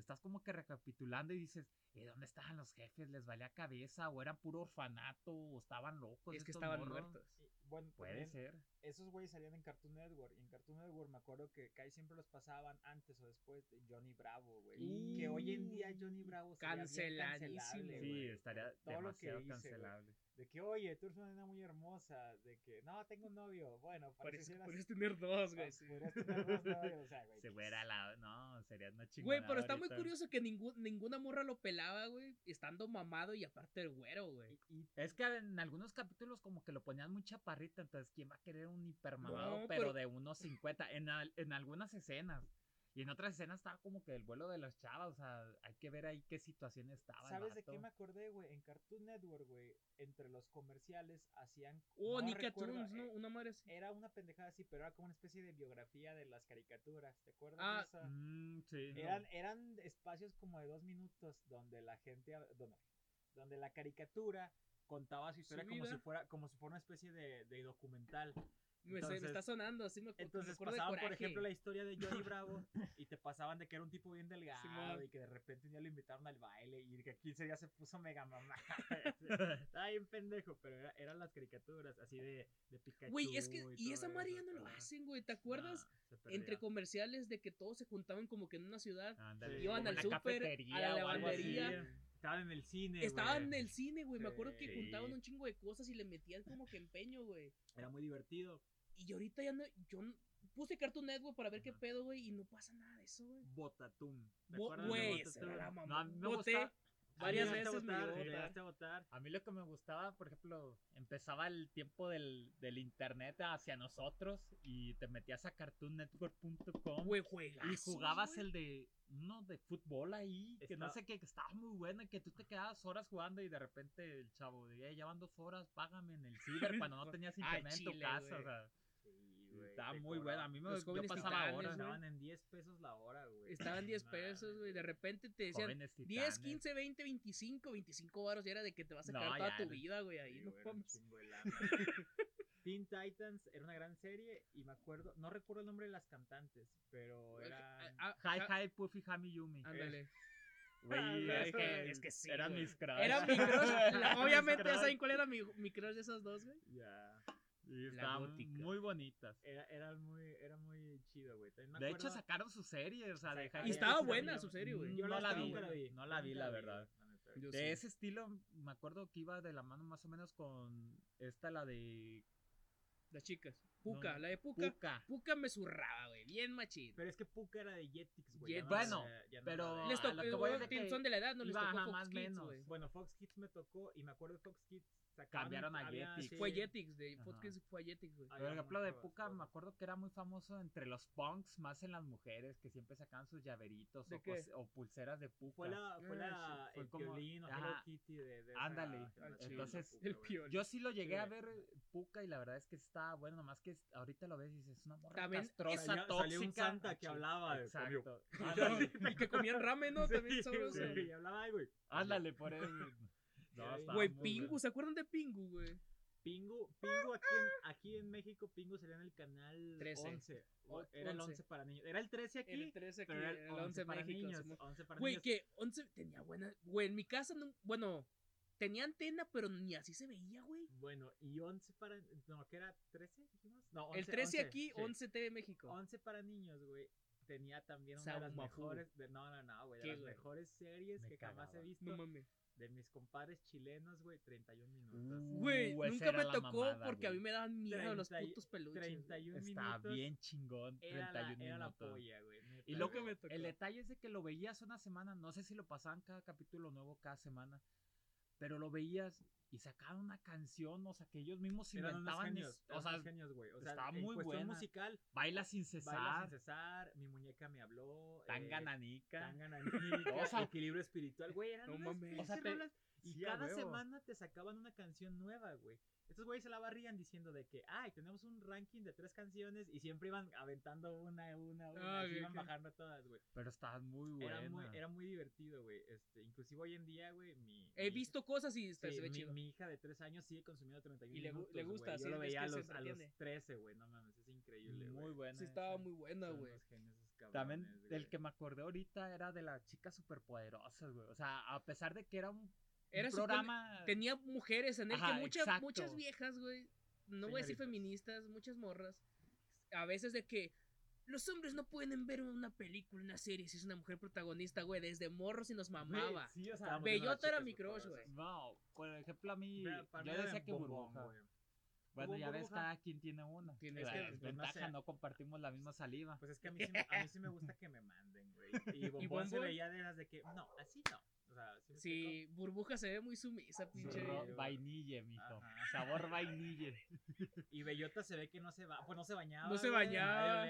estás como que recapitulando y dices, ¿y dónde estaban los jefes? ¿Les valía cabeza? ¿O eran puro orfanato? ¿O estaban locos? Es que estaban morros? muertos. Y, bueno, Puede también ser. Esos güeyes salían en Cartoon Network. Y en Cartoon Network me acuerdo que casi siempre los pasaban antes o después de Johnny Bravo, güey. que hoy en día Johnny Bravo cancelable, Sí, güey, estaría todo lo que demasiado hice, cancelable. De que, oye, tú eres una nena muy hermosa. De que, no, tengo un novio. Bueno, Podrías, parece podrías tener dos, güey. Podrías tener dos novios, o sea, güey. Se fuera la. No, sería una chingada. Güey, pero está muy curioso que ningún, ninguna morra lo pelaba, güey. Estando mamado y aparte el güero, güey. Y, y Es que en algunos capítulos como que lo ponían muy chaparrita, entonces ¿quién va a querer un hipermamado? No, pero, pero- de unos 50 en, al- en algunas escenas. Y en otras escenas estaba como que el vuelo de las chavas, o sea, hay que ver ahí qué situación estaba. el ¿Sabes de qué me acordé, güey? En Cartoon Network, güey, entre los comerciales hacían. Oh, no Nickatoons, recuerdo, ¿no? eh, Una madre así. Era una pendejada así, pero era como una especie de biografía de las caricaturas. ¿Te acuerdas Ah, de esa? Mm, sí. Eran, eran espacios como de dos minutos donde la gente, donde, donde la caricatura contaba su historia como si fuera como si fuera una especie de, de documental. Me, se- me entonces- está sonando, así me, me Entonces de pasaban, por ejemplo, la historia de Johnny *laughs* Bravo y te pasaban de que era un tipo bien delgado y que de repente un día lo invitaron al baile y que 15 días se puso mega mamá. *laughs* Estaba bien pendejo, pero era- eran las caricaturas así de, de Pikachu. Güey, es que, y todo esa ya no lo hacen, güey. ¿Te acuerdas? No. Entre comerciales de que todos se juntaban como que en una ciudad. Ándale, Sí. Iban al súper, a la lavandería. Estaban en el cine. Estaban en el cine, güey. Me acuerdo que juntaban un chingo de cosas y le metían como que empeño, güey. Era muy divertido. Y ahorita ya no. Yo puse Cartoon Network para ver qué pedo, güey. Y no pasa nada de eso, güey. Botatum. ¿Te Bo- acuerdas de Güey, la mamá. No, me Boté gusta- varias veces me votar, llegó a llegaste votar. a votar. A mí lo que me gustaba, por ejemplo, empezaba el tiempo del, del internet hacia nosotros y te metías a cartoonnetwork.com Güey, juegas. y jugabas el de uno de fútbol ahí, que no sé qué, que estaba muy bueno y que tú te quedabas horas jugando y de repente el chavo de "Eh, ya van dos horas, págame en el ciber cuando no *laughs* tenías Ah, internet en tu casa. O sea, güey, estaba te muy bueno. A mí me jóvenes pasaba güey. Estaban en 10 pesos la hora, güey. Estaban 10 No pesos, güey. De repente te decían Jóvenes 10, titanes. 15, 20, 25, 25 baros. Ya era de que te vas a No, quedar toda tu no. vida, güey. Ahí Sí, no era mames. *laughs* Teen Titans era una gran serie y me acuerdo, no recuerdo el nombre de las cantantes, pero eran... Ah, Hi, ah, hi, Puffy, Hami, Yumi. Ándale. *laughs* Güey, Ah, es, que, es que sí, eran güey. mis crush. Era mi crush. *laughs* obviamente ya saben cuál era mi, mi crush de esas dos, güey. Ya. Y Estaban gótica. muy bonitas. Era, era muy, era muy chido, güey. También me De hecho, sacaron su serie, o sea, de Y estaba buena su serie, güey. Yo no la vi, la vi. no la vi, la vi, verdad. la neta. Yo De sí. ese estilo, me acuerdo que iba de la mano más o menos con esta, la de Las chicas. Puka, No, la de Puka. Puka. Puka me zurraba, güey. Bien machín. Pero es que Puka era de Jetix, güey. Jet- no Bueno, ya no pero- Les a tocó, lo que voy que son de la edad, no les tocó Fox más Kids, menos. Bueno, Fox Kids me tocó y me acuerdo de Fox Kids. Sacaban Cambiaron a había- Jetix. sí, Fue Jetix, de Fox fue Jetix, güey. Ah, Por ya, ejemplo, de Puka, me acuerdo que era muy famoso entre los punks, más en las mujeres, que siempre sacaban sus llaveritos ¿De o, qué? cos- o pulseras de Puka. Fue la, fue Ah, la, sí, fue el como- violín o ajá, Hello Kitty de, de ándale. Entonces, Puka, El. Yo sí lo llegué a Sí. ver eh, Puka y la verdad es que está bueno, nomás que ahorita lo ves y dices, es una morra También castrosa, Salió- tóxica. salió un santa que Ah, hablaba. Exacto. *laughs* El que comían ramen, ¿no? *laughs* También Sí, sabroso. y hablaba, güey. Ándale, por eso. No, Güey, Pingu. ¿se acuerdan de Pingu, güey? Pingu, Pingu aquí en, aquí en México, Pingu sería en el canal 13. 11. O- Era el 11. 11 para niños. Era el 13 aquí, El 13 aquí, pero era el 11 para México. niños. 11 para Güey, niños. que 11 tenía buena. Güey, en mi casa, no, bueno, tenía antena, pero ni así se veía, güey. Bueno, y 11 para... No, ¿qué era? ¿13 dijimos? No, 11, El 13 aquí, sí. 11 TV México. 11 para niños, güey. Tenía también una de las mejores... De, no, no, no, güey. De ¿Qué, las güey? mejores series Me que jamás he visto. No mames. de mis compadres chilenos, güey. 31 minutos. Uh, Güey, esa nunca me tocó mamada, porque a mí me daban miedo los 30 y- putos peluches. güey. 31 Está minutos. bien chingón, Era 31 la, era la minutos. polla, güey. neta, Y lo que me tocó. el detalle es de que lo veías una semana, no sé si lo pasaban cada capítulo nuevo cada semana, pero lo veías y sacaban una canción, o sea, que ellos mismos inventaban, genios, o sea, genios, güey. O sea, estaba en muy buena. musical, baila sin cesar, Baila sin cesar, Mi muñeca me habló. tanga eh, nanica. Tanga *laughs* nanica, O sea, equilibrio espiritual, güey, eran no unas. O sea, te- y sí, cada huevo. semana te sacaban una canción nueva, güey. Estos güeyes se la barrían diciendo de que, ay, tenemos un ranking de tres canciones y siempre iban aventando una, una, una, Ah, y iban bajando todas, güey. Pero estaba muy buena. Era muy, era muy divertido, güey. Este, inclusive hoy en día, güey, mi... He mi- visto cosas y está, Sí, se ve mi, chido. mi hija de tres años sigue consumiendo 31 Y le minutos, le gusta, sí, Yo lo veía a los, a los entretiene. 13, güey. No mames, es increíble, güey. muy buena. Sí, estaba esa. muy buena, güey. También del güey. que me acordé ahorita era de las chicas superpoderosas, güey. O sea, a pesar de que era un, un Era su programa. Tenía mujeres en él, Ajá, que muchas, muchas viejas, güey. No voy a decir Señoritas. feministas, muchas morras. A veces de que los hombres no pueden ver una película, una serie si es una mujer protagonista, güey. Desde morros y nos mamaba. Sí, o sea, Bellota era mi crush, güey. no, por ejemplo, a mí. Yo decía que bombón, burbuja. güey. Bueno, ¿Hubo ya ves, cada quien tiene una. Tiene La que- pues, no desventaja, sé. no compartimos la misma saliva. Pues es que a mí, *laughs* sí, me- a mí sí me gusta que me manden, güey. Y *laughs* Bombón se veía de las de que, no, así no. O sea, ¿sí Sí, burbuja se ve muy sumisa, Sí, pinche. Ro- güey. vainille, mijo. Ajá. Sabor vainille. explico? Y Bellota se ve que no se va, pues no se bañaba. No se güey, bañaba.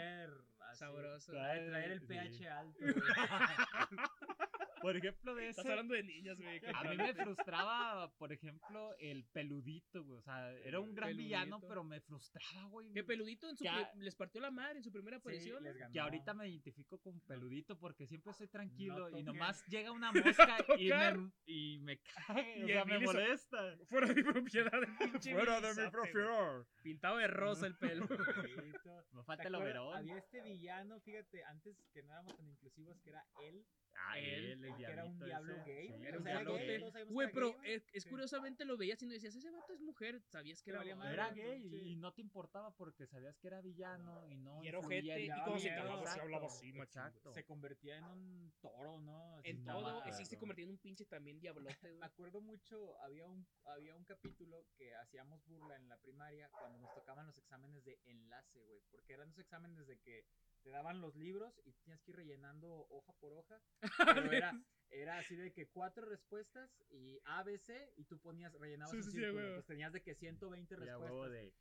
Sabroso. De traer el Sí. pH alto, güey. *laughs* Por ejemplo, de Estás ese. hablando de niñas, güey. A mí me frustraba, por ejemplo, el peludito, güey. O sea, era un gran villano, pero me frustraba, güey. Que peludito en su Que pri- a- les partió la madre en su primera aparición. Que ahorita me identifico con peludito porque siempre estoy tranquilo y nomás *laughs* llega una mosca y me, y me cae, *laughs* o Y sea, me molesta. Fuera de mi propiedad, pinche *laughs* Fuera de mi propiedad. Pintado de rosa el pelo. Me ¿Te falta el overón. Había este villano, fíjate, antes que no éramos tan inclusivos, que era él. Ah, él, él, el que era un diablo ese. gay, Sí, Era un era diablote. gay, Güey, era pero es, es Sí. curiosamente lo veías y no decías, ese vato es mujer. Sabías que era. Era madre, gay sí. y no te importaba porque sabías que era villano y no Y era ojete, y como se hablaba Exacto, así, machín, Exacto. Se convertía en un toro, ¿no? Así En todo, sí se convertía en un pinche también diablote, *laughs* Me acuerdo mucho, había un, había un capítulo que hacíamos burla en la primaria cuando nos tocaban los exámenes de enlace, güey. Porque eran esos exámenes de que te daban los libros y tenías que ir rellenando hoja por hoja. *laughs* Pero era, era así de que cuatro respuestas y A, B, C y tú ponías, rellenabas Sí, un sí, círculo. Entonces tenías de que 120 Y a respuestas. huevo de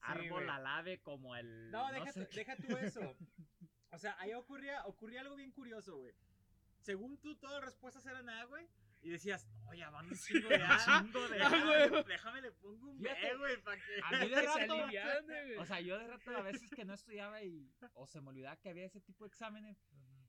árbol alave como el. No, deja, sé deja tú *laughs* eso. O sea, ahí ocurría, ocurría algo bien curioso, güey. Según tú, todas las respuestas eran A, güey. Y decías, no, ya van un *laughs* chingo de A. chingo de Ah, déjame, le pongo un B, güey, para que... A mí de *laughs* rato. aliviane. *laughs* O sea, yo de rato a veces que no estudiaba y. O se me olvidaba que había ese tipo de exámenes.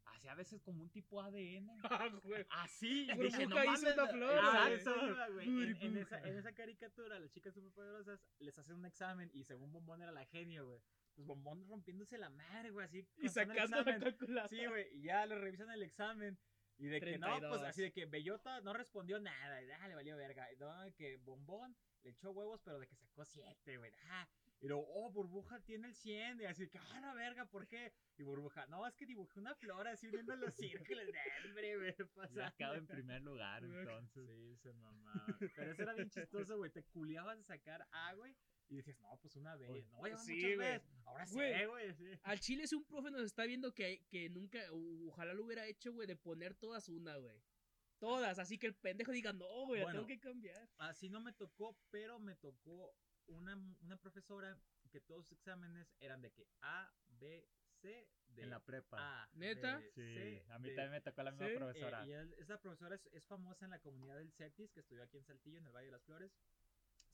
Hacía a veces como un tipo ADN. Ah, güey. Así. Burbuja dije, no hizo mames, una la- flor, Ah, güey. eso iba, güey. En, en esa, en esa caricatura, las chicas superpoderosas les hacen un examen y según Bombón era la genio, güey. Pues Bombón rompiéndose la madre, güey, así. Y sacando la calculadora. Sí, güey, y ya le revisan el examen. Y de que no, pues 32. así de que Bellota no respondió nada. Y, ah, le valió verga. Y no, de que Bombón le echó huevos, pero de que sacó 7, güey. Ah. Y luego, oh, Burbuja tiene el 100. Y así de que, ah, la verga, ¿por qué? Y Burbuja, no, es que dibujé una flor así uniendo los círculos *laughs* de hambre, güey. Ya pasando. quedado en primer lugar, entonces. Sí, se mamaba. Pero eso era bien chistoso, güey. Te culiabas de sacar A, güey. Y decías, no, pues una B. No, ya van sí, muchas güey. Veces. Ahora sí, Güey. güey. Sí. Al chile si un profe nos está viendo que, que nunca, ojalá lo hubiera hecho, güey, de poner todas una, güey. Todas, así que el pendejo diga, no, güey, Bueno. tengo que cambiar. Así no me tocó, pero me tocó una, una profesora que todos sus exámenes eran de que A, B, C, D. En la prepa. A, ¿Neta? B, Sí, C, a mí D. también me tocó la misma Sí, eh, profesora. Eh, y esa profesora es, es famosa en la comunidad del CETIS, que estudió aquí en Saltillo, en el Valle de las Flores.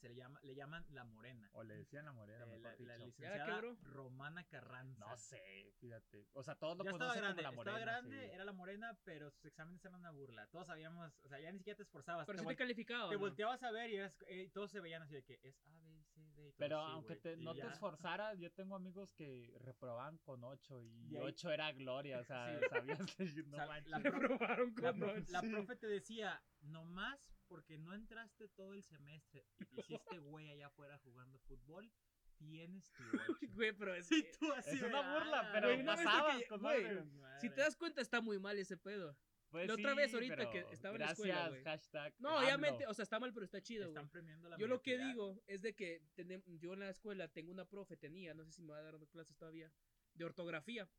Se le llama, le llaman La Morena. O le decían la morena, Eh, mejor la, la licenciada? Romana Carranza. No sé, fíjate. O sea, todos lo Ya estaba conocen grande, como la morena. estaba grande, sí. era la morena, pero sus exámenes eran una burla. Todos sabíamos, o sea, ya ni siquiera te esforzabas. Pero te sí te calificaba, te ¿no? volteabas a ver y eras, eh, todos se veían así de que es A, B, C, D. y Pero aunque te, Y no te esforzaras, yo tengo amigos que reprobaban con 8 y Y ahí- 8 era gloria, o sea, *laughs* Sí. sabías que no O sea, manches. la, la la profe te decía, nomás porque no entraste todo el semestre y te hiciste güey allá afuera jugando fútbol, tienes tu 8. *laughs* Güey, pero es Sí, tú así Es de, una burla, "Ah, pero Güey, pasabas que- con güey, madre. si te das cuenta está muy mal ese pedo. Pues la otra vez ahorita que estaba en la escuela, güey. hashtag No, AMLO. obviamente, o sea, está mal, pero está chido, güey. Están premiando la Yo lo que digo es de que yo en la escuela tengo una profe, tenía, no sé si me va a dar clases todavía, de ortografía.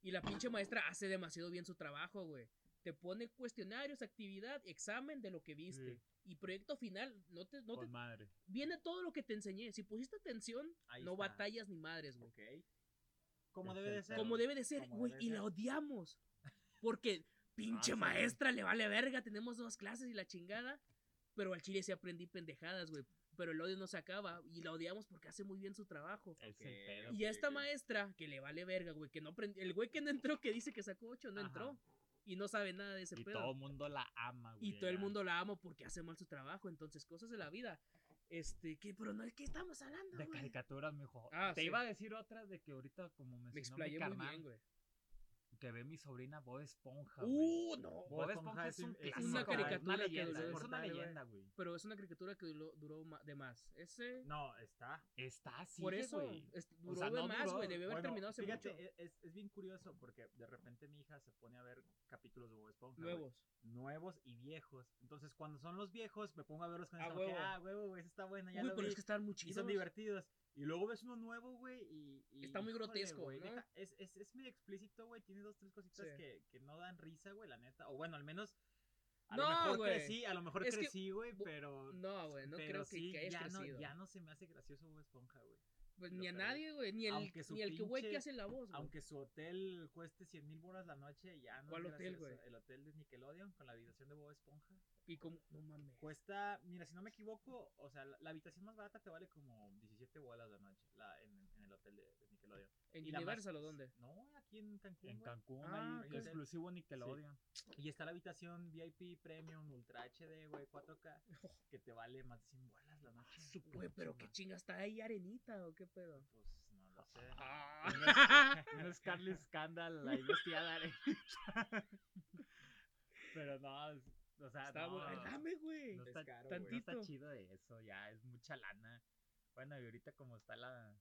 Y la pinche maestra hace demasiado bien su trabajo, güey. Te pone cuestionarios, actividad, examen de lo que viste. Sí. Y proyecto final, no te, no te, madre. viene todo lo que te enseñé. Si pusiste atención, Ahí no está. batallas ni madres, güey. Ok. Como debe de ser. Como debe de ser, güey, y ser. la odiamos. Porque *laughs* pinche Ah, sí. maestra le vale verga, tenemos dos clases y la chingada. Pero al chile sí aprendí pendejadas, güey. Pero el odio no se acaba y la odiamos porque hace muy bien su trabajo. Es Ok. el pedo. Y a esta maestra, que le vale verga, güey, que no aprendió. El güey que no entró, que dice que sacó 8, no Ajá. entró. Y no sabe nada de ese Y pedo. todo el mundo la ama, güey. y todo el mundo la ama porque hace mal su trabajo. Entonces, cosas de la vida. Este, que, pero no es que estamos hablando, De güey. caricaturas, mijo. Ah, Te sí. iba a decir otra de que ahorita, como mencionó Me mi explayé muy carnal, bien, güey. Que ve mi sobrina Bob Esponja. Uh, no. Bob Bob Esponja Esponja es un es una caricatura que leyenda, es una leyenda, güey. Pero es una caricatura que duró, duró de más. Ese. No, está. Está así, por eso. güey. es- O duró sea, de no más, güey. Debió haber Bueno, terminado hace fíjate, mucho. e- Es, es bien curioso porque de repente mi hija se pone a ver capítulos de Bob Esponja. Nuevos. Nuevos y viejos. Entonces, cuando son los viejos, me pongo a verlos con Ah, esa como que, huevo. ah, huevo, güey, esa está buena, ya Uy, lo pero vi", es que estaban muy Y son divertidos. Y luego ves uno nuevo, güey, y, y- Está muy híjole, grotesco, güey, ¿no? deja- es, es, es medio explícito, güey. Tiene dos, tres cositas Sí. que, que no dan risa, güey, la neta. O bueno, al menos. A No, lo mejor güey. crecí, a lo mejor Es crecí, güey, pero. No, güey. No creo que, sí, que hayas ya no, ya no se me hace gracioso Bob Esponja, güey. Pues ni a perdí. nadie, güey. Ni el, Aunque ni el que güey que hace la voz. Aunque su hotel cueste 100 mil bolas la noche, ya no ¿Cuál hotel, güey? El hotel de Nickelodeon con la habitación de Bob Esponja. Y como. No mames. Cuesta, mira, si no me equivoco, o sea, la, la habitación más barata te vale como 17 bolas la noche la, en, en el hotel de, de Nickelodeon. ¿En Y Universal o dónde? No, aquí en Cancún. En güey. Cancún, Ah, ahí, exclusivo Nickelodeon. Y está la habitación VIP Premium Ultra HD, güey, 4K, *laughs* que te vale más de 100 bolas la noche. Su güey, pero qué chinga está ahí arenita o qué pedo. Pues no lo sé. *laughs* Ah. Un Scarlet Scandal ahí vestida de arena. Pero no, es- o sea, Está no, dame, güey. no Es está, caro, no güey. está chido eso, ya es mucha lana. Bueno, y ahorita como está la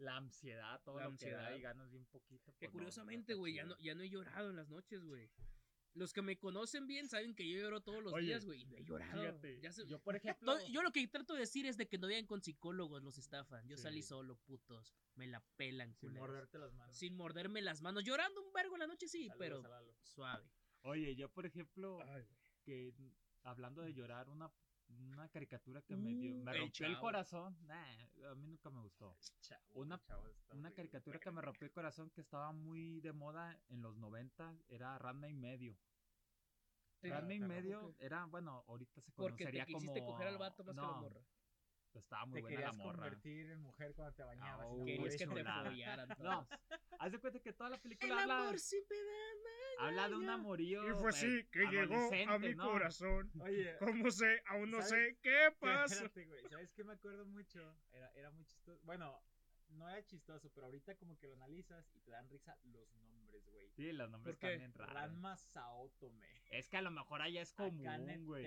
la ansiedad, todo La lo que da ansiedad. y ganas bien poquito. Que pues no, no curiosamente, güey, ya no, ya no he llorado en las noches, güey. Los que me conocen bien saben que yo lloro todos los Oye, días, güey. Y no he llorado. Fíjate, Ya se- yo por ejemplo, yo lo que trato de decir es de que no vayan con psicólogos, los estafan. Yo salí solo, putos. Me la pelan, Sin culeros. morderte las manos. Sin morderme las manos. Llorando un vergo en la noche, sí, pero suave. oye, yo por ejemplo, Ay, que hablando de llorar, una, una caricatura que me dio, Uh, me rompió el corazón, nah, a mí nunca me gustó. Una- Una caricatura que me rompió el corazón que estaba muy de moda en los 90 era Ranma y medio. Ranma y medio era, bueno, ahorita se Porque te conocería quisiste como coger al vato más que a la no, morra. Estaba muy Te buena la querías morra. convertir en mujer cuando te bañabas. No Querías que te follaran No, haz de cuenta que toda la El película habla, amor siempre da habla de un amorío Y fue así que llegó a mi ¿no? corazón. Oye, ¿Cómo sé? Aún no ¿Sabes sé qué pasa. *laughs* Espérate, güey. ¿Sabes qué me acuerdo mucho? Era, era muy chistoso. Bueno, no era chistoso, pero ahorita como que lo analizas y te dan risa los nombres, güey. Sí, los nombres bien raros. Ranma Saotome. Es que a lo mejor allá es común, güey.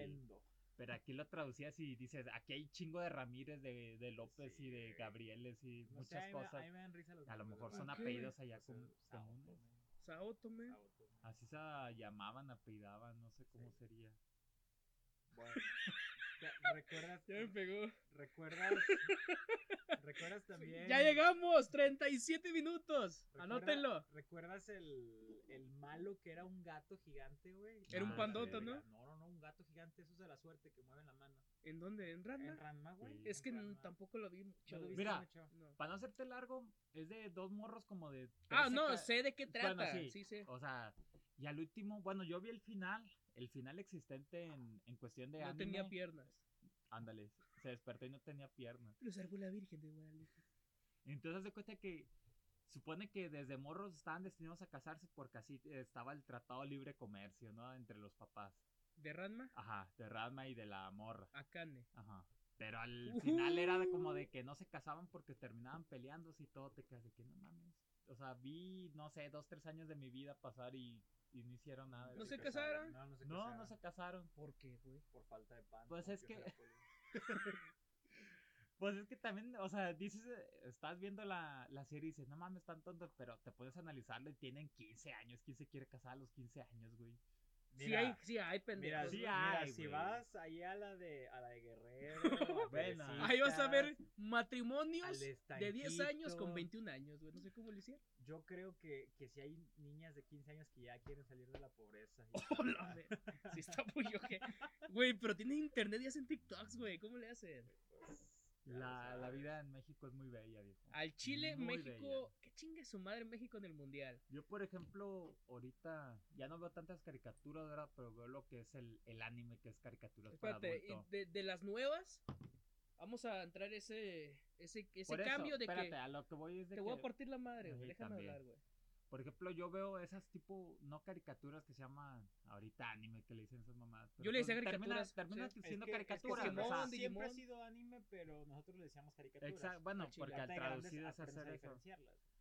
Pero aquí lo traducías y dices, aquí hay chingo de Ramírez, de, de López Sí, y de. Gabrieles y No muchas me- cosas. a mí me dan risa los A lo mejor son apellidos allá O sea, com- comunes. Saotome. Así se llamaban, apellidaban, no sé cómo Sí. sería. Bueno, ¿te- ¿recuerdas? *laughs* Ya me pegó. ¿Recuerdas? ¿Recuerdas también? Ya llegamos, 37 minutos. recuerda- Anótenlo. ¿Recuerdas el, el malo que era un gato gigante, güey? Era un Ah, pandoto, sí. ¿no? No, no, no, un gato gigante, eso es de la suerte que mueve la mano. ¿En dónde? ¿En Ranma? En Ranma, güey. Sí. Es que Ranma. tampoco lo vi mucho. ¿No lo güey. viste Mira, mucho? No. Para no hacerte largo, es de dos morros como de... Ah, 13 no, ca- sé de qué Bueno, trata. sí. sí, sí. O sea, y al último, bueno, yo vi el final, el final existente en, en cuestión de No anime. tenía piernas. Ándale, se despertó y no tenía piernas. Lo salvó la Virgen de Guadalupe. Entonces haz de cuenta que supone que desde morros estaban destinados a casarse porque así estaba el tratado libre comercio, ¿no? Entre los papás. ¿De Ranma? Ajá, de Radma y de la morra. Akane. Ajá. Pero al final era de como de que no se casaban porque terminaban peleándose y todo, te quedas de que no mames. O sea, vi, no sé, dos, tres años de mi vida pasar y, y no hicieron nada. ¿No de se casaron? No, no se No, casaron. no se casaron. ¿Por qué, güey? Por falta de pan. Pues es que-. *laughs* Pues es que también, o sea, dices, estás viendo la, la serie y dices, no mames, están tontos, pero te puedes analizarlo y tienen 15 años. ¿Quién se quiere casar a los 15 años, güey? Sí Mira, hay, sí hay pendejos. Mira, sí güey. hay, mira, si vas ahí a la de, a la de Guerrero, *laughs* a. Ahí vas a ver matrimonios de 10 años con estanquito. 21 años, güey. No sé cómo lo hicieron. Yo creo que, que si hay niñas de 15 años que ya quieren salir de la pobreza. y *laughs* Hola, ya, güey. Sí está muy oje. Güey, pero tienen internet y hacen TikToks, güey. ¿Cómo le hacen? La, la vida en México es muy bella, viejo. Al Chile, Muy México. ¿Qué chingue su madre México en el mundial? Yo, por ejemplo, ahorita ya no veo tantas caricaturas, ¿verdad? Pero veo lo que es el, el anime, que es caricaturas para Espérate, adulto. de, de las nuevas, vamos a entrar ese, ese, ese Por eso, cambio de espérate, que a lo que voy es de te voy a que, partir la madre. Sí, Déjame también. hablar, güey. Por ejemplo, yo veo esas tipo, no caricaturas que se llaman ahorita anime, que le dicen esas mamadas. pero Yo le decía pues termina- caricaturas, Termina, sí. Es siendo que- es que caricaturas, Digimon, o sea, siempre ha sido anime, pero nosotros le decíamos caricaturas. Exacto, bueno, porque al traducido es hacer eso.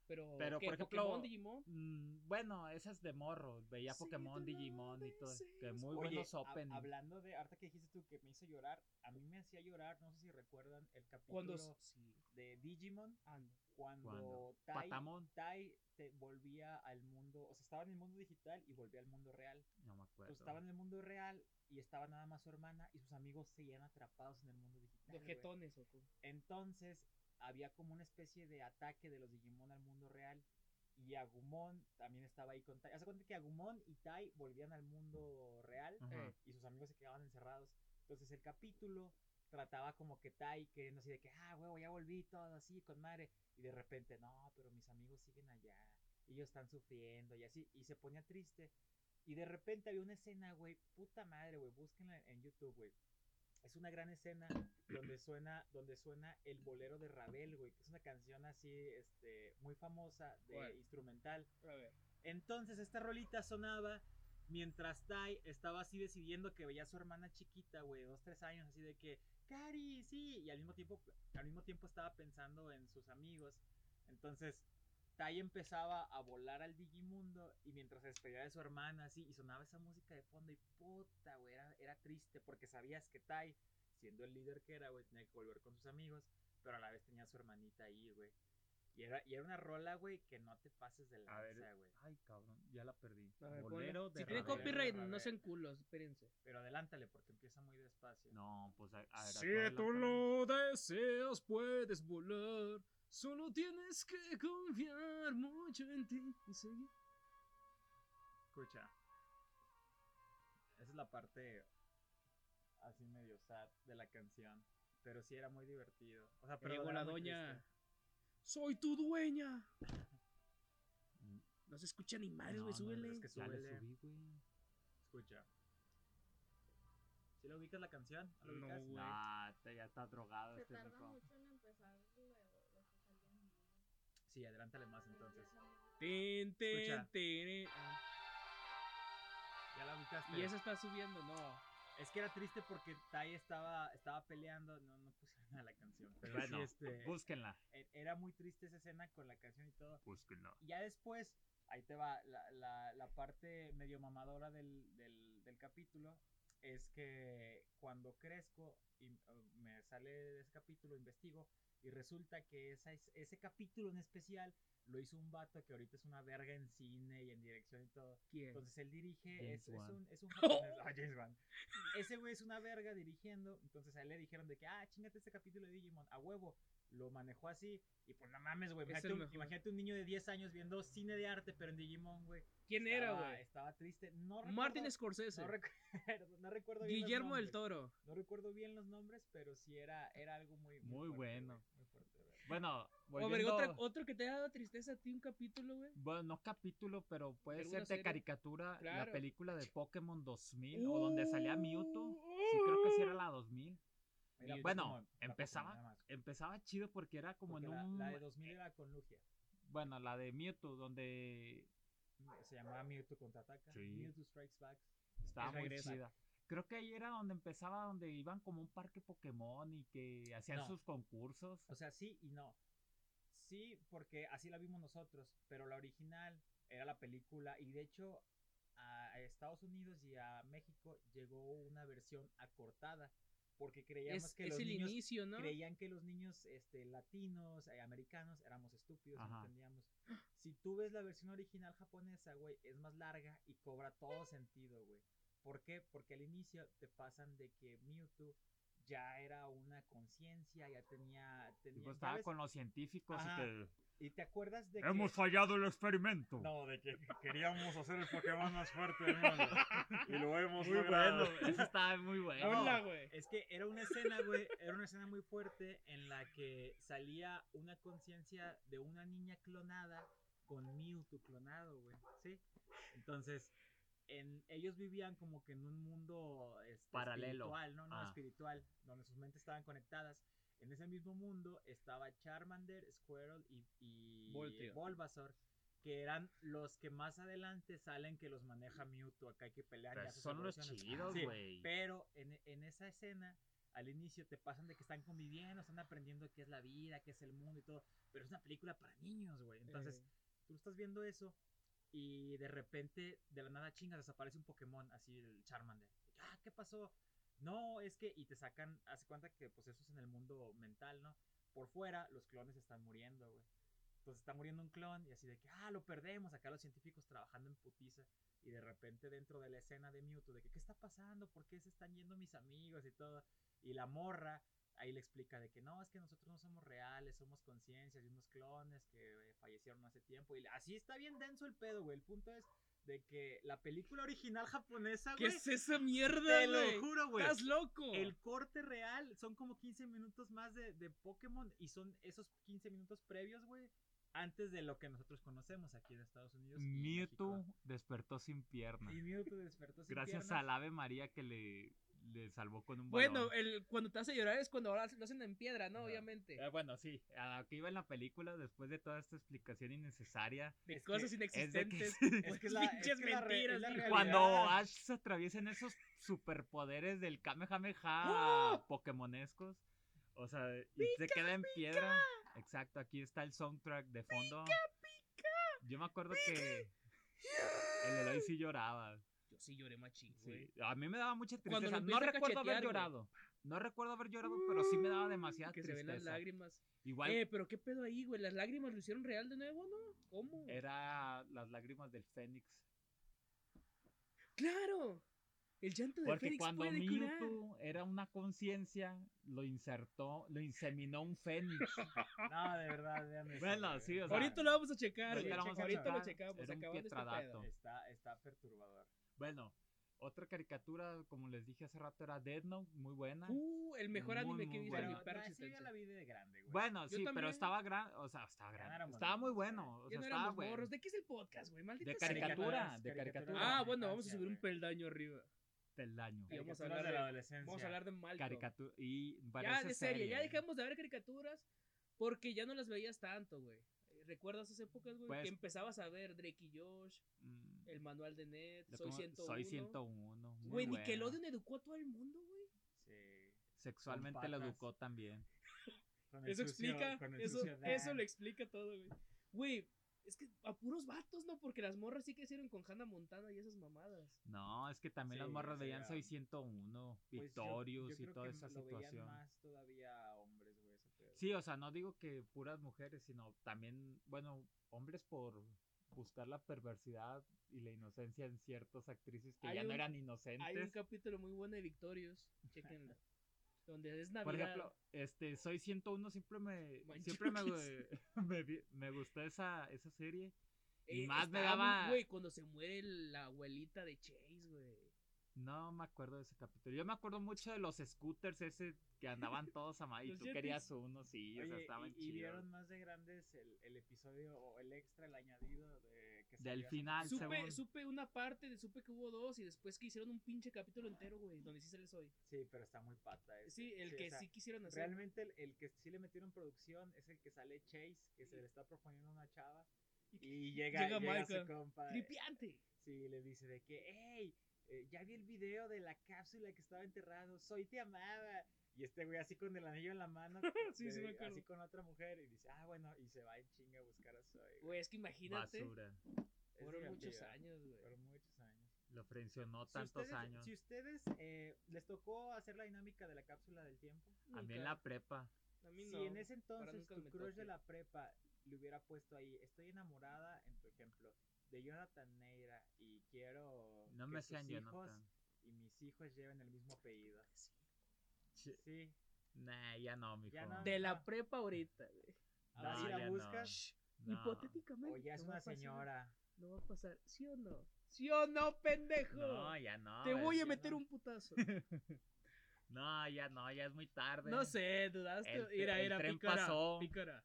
Pero, Pero, ¿qué, por ejemplo, Pokémon, Digimon. Mm, bueno, esas de morro. Veía Sí, Pokémon, Digimon y todo. Que muy Oye, buenos openings. hablando de, ahorita que dijiste tú que me hizo llorar, a mí me hacía llorar, no sé si recuerdan el Cuando. capítulo Sí, de Digimon, cuando, Cuando Tai, Patamon. Tai te volvía al mundo, o sea, estaba en el mundo digital y volvía al mundo real. No me acuerdo. Entonces estaba en el mundo real y estaba nada más su hermana y sus amigos seguían atrapados en el mundo digital. De jetones. Entonces había como una especie de ataque de los Digimon al mundo real. Y Agumon también estaba ahí con Tai. Hace cuenta que Agumon y Tai volvían al mundo real y sus amigos se quedaban encerrados. Entonces el capítulo trataba como que Tai queriendo así de que, ah, huevo, ya volví todo así con madre. Y de repente, no, pero mis amigos siguen allá. Ellos están sufriendo y así. Y se ponía triste. Y de repente había una escena, güey, puta madre, güey, búsquenla en YouTube, güey. Es una gran escena donde suena, donde suena el bolero de Ravel, güey, que es una canción así, este, muy famosa de instrumental. a ver. Entonces esta rolita sonaba mientras Tai estaba así decidiendo que veía a su hermana chiquita, güey, dos, tres años, así de que, Cari, sí, y al mismo tiempo, al mismo tiempo estaba pensando en sus amigos. Entonces, Tai empezaba a volar al Digimundo y mientras se despedía de su hermana, así, y sonaba esa música de fondo y puta, güey, era, era triste porque sabías que Tai, siendo el líder que era, güey, tenía que volver con sus amigos, pero a la vez tenía a su hermanita ahí, güey. Y era, y era una rola, güey, que no te pases de A ver, lanza, güey. Ay, cabrón, ya la perdí. A ver, Bolero ponle. de Si tiene copyright, no sean culos, espérense. Pero adelántale porque empieza muy despacio. No, pues a, a ver. Si tú lo deseas, puedes volar. Solo tienes que confiar mucho en ti y seguir. Escucha. Esa es la parte así medio sad de la canción. Pero sí era muy divertido. O sea, pero llegó la doña. triste. Soy tu dueña. *laughs* No se escucha ni madres, no, güey, no, súbele. es que Ya le súbele. subí, güey. Escucha. ¿Sí lo ubicas la canción? ¿No lo No, güey. Nah, te- ya está drogado Se este tarda mucho en empezar lo que en. Sí, adelántale más entonces. Tin, tin. Ya la ubicaste. Y esa está subiendo, no. Es que era triste porque Tai estaba, estaba peleando. No, no pusieron nada la canción. Pero sí, Bueno, este, búsquenla. e- era muy triste esa escena con la canción y todo. Búsquenla. Y ya después, ahí te va, la, la, la parte medio mamadora del, del, del capítulo es que cuando crezco y uh, me sale de ese capítulo, investigo y resulta que esa, es- ese capítulo en especial lo hizo un vato que ahorita es una verga en cine y en dirección y todo. ¿Quién? Entonces él dirige, James es, es un, es un *laughs* japonés. ah, James Wan. Ese güey es una verga dirigiendo. Entonces a él le dijeron de que, ah, chingate este capítulo de Digimon, a huevo. Lo manejó así. Y pues no mames, güey. Imagínate, imagínate un niño de 10 años viendo cine de arte, pero en Digimon, güey. ¿Quién era, Estaba- güey? Estaba triste. No recuerdo, Martin Scorsese. no recuerdo, *laughs* no recuerdo bien los Guillermo del. Toro. No recuerdo bien los nombres, pero sí era, era algo muy, Muy fuerte, bueno. muy fuerte. Bueno, O ver, volviendo... otra- otro que te ha dado tristeza a ti, un capítulo, güey. Bueno, no capítulo, pero puede ¿Alguna ser de serie? caricatura Claro. la película de Pokémon 2000 o donde salía Mewtwo. Sí, creo que sí era la 2000. Mira, pues, bueno, empezaba-. Empezaba chido porque era como Porque en la, un... la de 2000 era con Lugia. Bueno, la de Mewtwo, donde Se llamaba Mewtwo contraataca. Sí. Mewtwo Strikes Back. estaba muy chida. Creo que ahí era donde empezaba, donde iban como un parque Pokémon y que hacían No. sus concursos. O sea, sí y no. Sí, porque así la vimos nosotros, pero la original era la película y de hecho a Estados Unidos y a México llegó una versión acortada porque creíamos Es, que es los el niños inicio, ¿no? creían que los niños este, latinos, eh, americanos, éramos estúpidos, no entendíamos. Si tú ves la versión original japonesa, güey, es más larga y cobra todo sentido, güey. ¿Por qué? Porque al inicio te pasan de que Mewtwo ya era una conciencia, ya tenía... Pues estaba ¿sabes? con los científicos Ajá. y que... ¿Y te acuerdas de que... Hemos fallado el experimento. No, de que queríamos hacer el Pokémon más fuerte del mundo. *laughs* Y lo hemos Muy logrado. bueno, eso estaba muy bueno. Hola, güey. Es que era una escena, güey, era una escena muy fuerte en la que salía una conciencia de una niña clonada con Mewtwo clonado, güey, ¿sí? Entonces, en, ellos vivían como que en un mundo este, Paralelo. espiritual, ¿no? No, Ah. espiritual, donde sus mentes estaban conectadas. En ese mismo mundo estaba Charmander, Squirtle y, y. Bulbasaur, que eran los que más adelante salen que los maneja Mewtwo. Acá hay que pelear. Pero son los chidos, Sí, güey. pero en, en esa escena al inicio te pasan de que están conviviendo, están aprendiendo qué es la vida, qué es el mundo y todo, pero es una película para niños, güey. Entonces, Eh, tú estás viendo eso y de repente, de la nada chingas, desaparece un Pokémon, así el Charmander. Ah, ¿qué pasó? No, es que, y te sacan, hace cuenta que pues eso es en el mundo mental, ¿no? Por fuera, los clones están muriendo, güey. Entonces está muriendo un clon y así de que, ah, lo perdemos, acá los científicos trabajando en putiza. Y de repente dentro de la escena de Mewtwo, de que, ¿qué está pasando? ¿Por qué se están yendo mis amigos y todo? Y la morra ahí le explica de que no, es que nosotros no somos reales, somos conciencias y unos clones que eh, fallecieron hace tiempo. Y así está bien denso el pedo, güey. El punto es de que la película original japonesa, ¿Qué güey. es esa mierda, Te lo juro, güey. Estás loco. El corte real son como 15 minutos más de, de Pokémon y son esos 15 minutos previos, güey, antes de lo que nosotros conocemos aquí en Estados Unidos. Mewtwo despertó sin pierna. Y Mewtwo despertó sin Gracias piernas. al Ave María que le, le salvó con un balón. Bueno, el, cuando te hace llorar es cuando ahora lo hacen en piedra, ¿no? Ajá. Obviamente. Eh, bueno, sí, a lo que iba en la película, después de toda esta explicación innecesaria, De es cosas que- inexistentes. Es que *laughs* es la, es pinches que la re- mentiras, es la cuando Ash se atraviesa en esos superpoderes del Kamehameha ¡Oh! pokemonescos, o sea, y se queda en piedra. Exacto, aquí está el soundtrack de fondo. Yo me acuerdo que el Eloy sí lloraba. Sí lloré machín, Sí. güey. A mí me daba mucha tristeza. No recuerdo haber llorado. No recuerdo haber llorado, pero sí me daba demasiada Que se ven las tristeza. lágrimas. Igual Eh, pero qué pedo ahí, güey. Las lágrimas lo hicieron real de nuevo, ¿no? ¿Cómo? era las lágrimas del Fénix. ¡Claro! El llanto de Porque Fénix cuando puede curar. Mewtwo era una conciencia, lo insertó, lo inseminó un Fénix. *laughs* No, de verdad, vean eso, Bueno, sí, o sea, Ahorita lo vamos a checar, ahorita güey. lo Ahorita checamos. Era un este. Está, está perturbador. Bueno, otra caricatura, como les dije hace rato, era Dead Note, muy buena. Uh, el mejor Muy, anime muy que he visto en bueno. mi perra existencia. la vi de grande, güey. Bueno, Yo sí, pero estaba gran, o sea, estaba grande. Estaba muy bueno, o sea, no estaba morros. ¿De qué es el podcast, güey? Maldita De caricatura, de caricatura. Ah, bueno, vamos a subir un güey. peldaño arriba. Peldaño. Y vamos a hablar de de- la adolescencia. Vamos a hablar de Malcolm. Caricatura y Ya de serie, ya dejamos de ver caricaturas porque ya no las veías tanto, güey. ¿Recuerdas esas épocas, güey? Pues- que empezabas a ver Drake y Josh, Mm, el manual de Ned, Soy como- 101. Soy 101. muy Güey. Nickelodeon educó a todo el mundo, güey. Sí. Sexualmente lo educó también. Eso sucio- explica, eso, eso lo explica todo, güey. Güey, es que a puros vatos, ¿no? Porque las morras sí crecieron con Hannah Montana y esas mamadas. No, es que también las morras sí, veían. Soy 101, Pues Victorious yo y toda que esa lo veían situación. más todavía hombres, güey. Sí, o sea, no digo que puras mujeres, sino también, bueno, hombres por buscar la perversidad y la inocencia en ciertas actrices que Hay ya no un- eran Hay un inocentes. capítulo muy bueno de Victorious, chequenlo. *laughs* donde es Navidad. Por ejemplo, este, Soy 101 siempre me siempre me, *laughs* me, me gustó esa, esa serie. y Eh, más me daba- Güey, cuando se muere la abuelita de güey. No me acuerdo de ese capítulo. Yo me acuerdo mucho de los scooters ese que andaban todos a ma- y tú querías uno, sí, o sea, estaban y, y chidos. vieron más de grandes el, el episodio o el extra, el añadido de que Del final? Supe, según- supe una parte, de, supe que hubo dos y después que hicieron un pinche capítulo entero, güey, donde sí se les hoy. Sí, pero está muy pata ese. Sí, el que sea, sí quisieron hacer. Realmente el, el que sí le metieron producción es el que sale Chase, que se le está proponiendo una chava. Y llega, Llega llega, Michael. su compa. Tripiante. Sí, le dice de que, hey, eh, ya vi el video de la cápsula que estaba enterrado, soy te amaba. Y este güey así con el anillo en la mano, *laughs* Sí, sí de- me acuerdo. así con otra mujer, y dice, ah, bueno, y se va en chinga a buscar a Zoe. Güey, es que imagínate. Basura. Fueron muchos años, güey. Fueron muchos años. Lo frencionó Si tantos ustedes, años. si ustedes eh, les tocó hacer la dinámica de la cápsula del tiempo, A mí en la prepa. A mí si en ese entonces tu crush de la prepa le hubiera puesto ahí, estoy enamorada, en tu ejemplo, de Jonathan Neira y quiero No que me sean hijos Jonathan. y mis hijos lleven el mismo apellido. Ch- Sí. Nah, ya no, mijo. Ya no. De la Ah. prepa ahorita, güey. No, si la buscas. Hipotéticamente. O ya es una señora. No va a pasar. ¿Sí o no? ¿Sí o no, pendejo? No, ya no. Te voy a meter un putazo. *laughs* No, ya no, ya es muy tarde. No sé, dudaste. El- Mira, el mira, tren pícara. pasó. Pícara.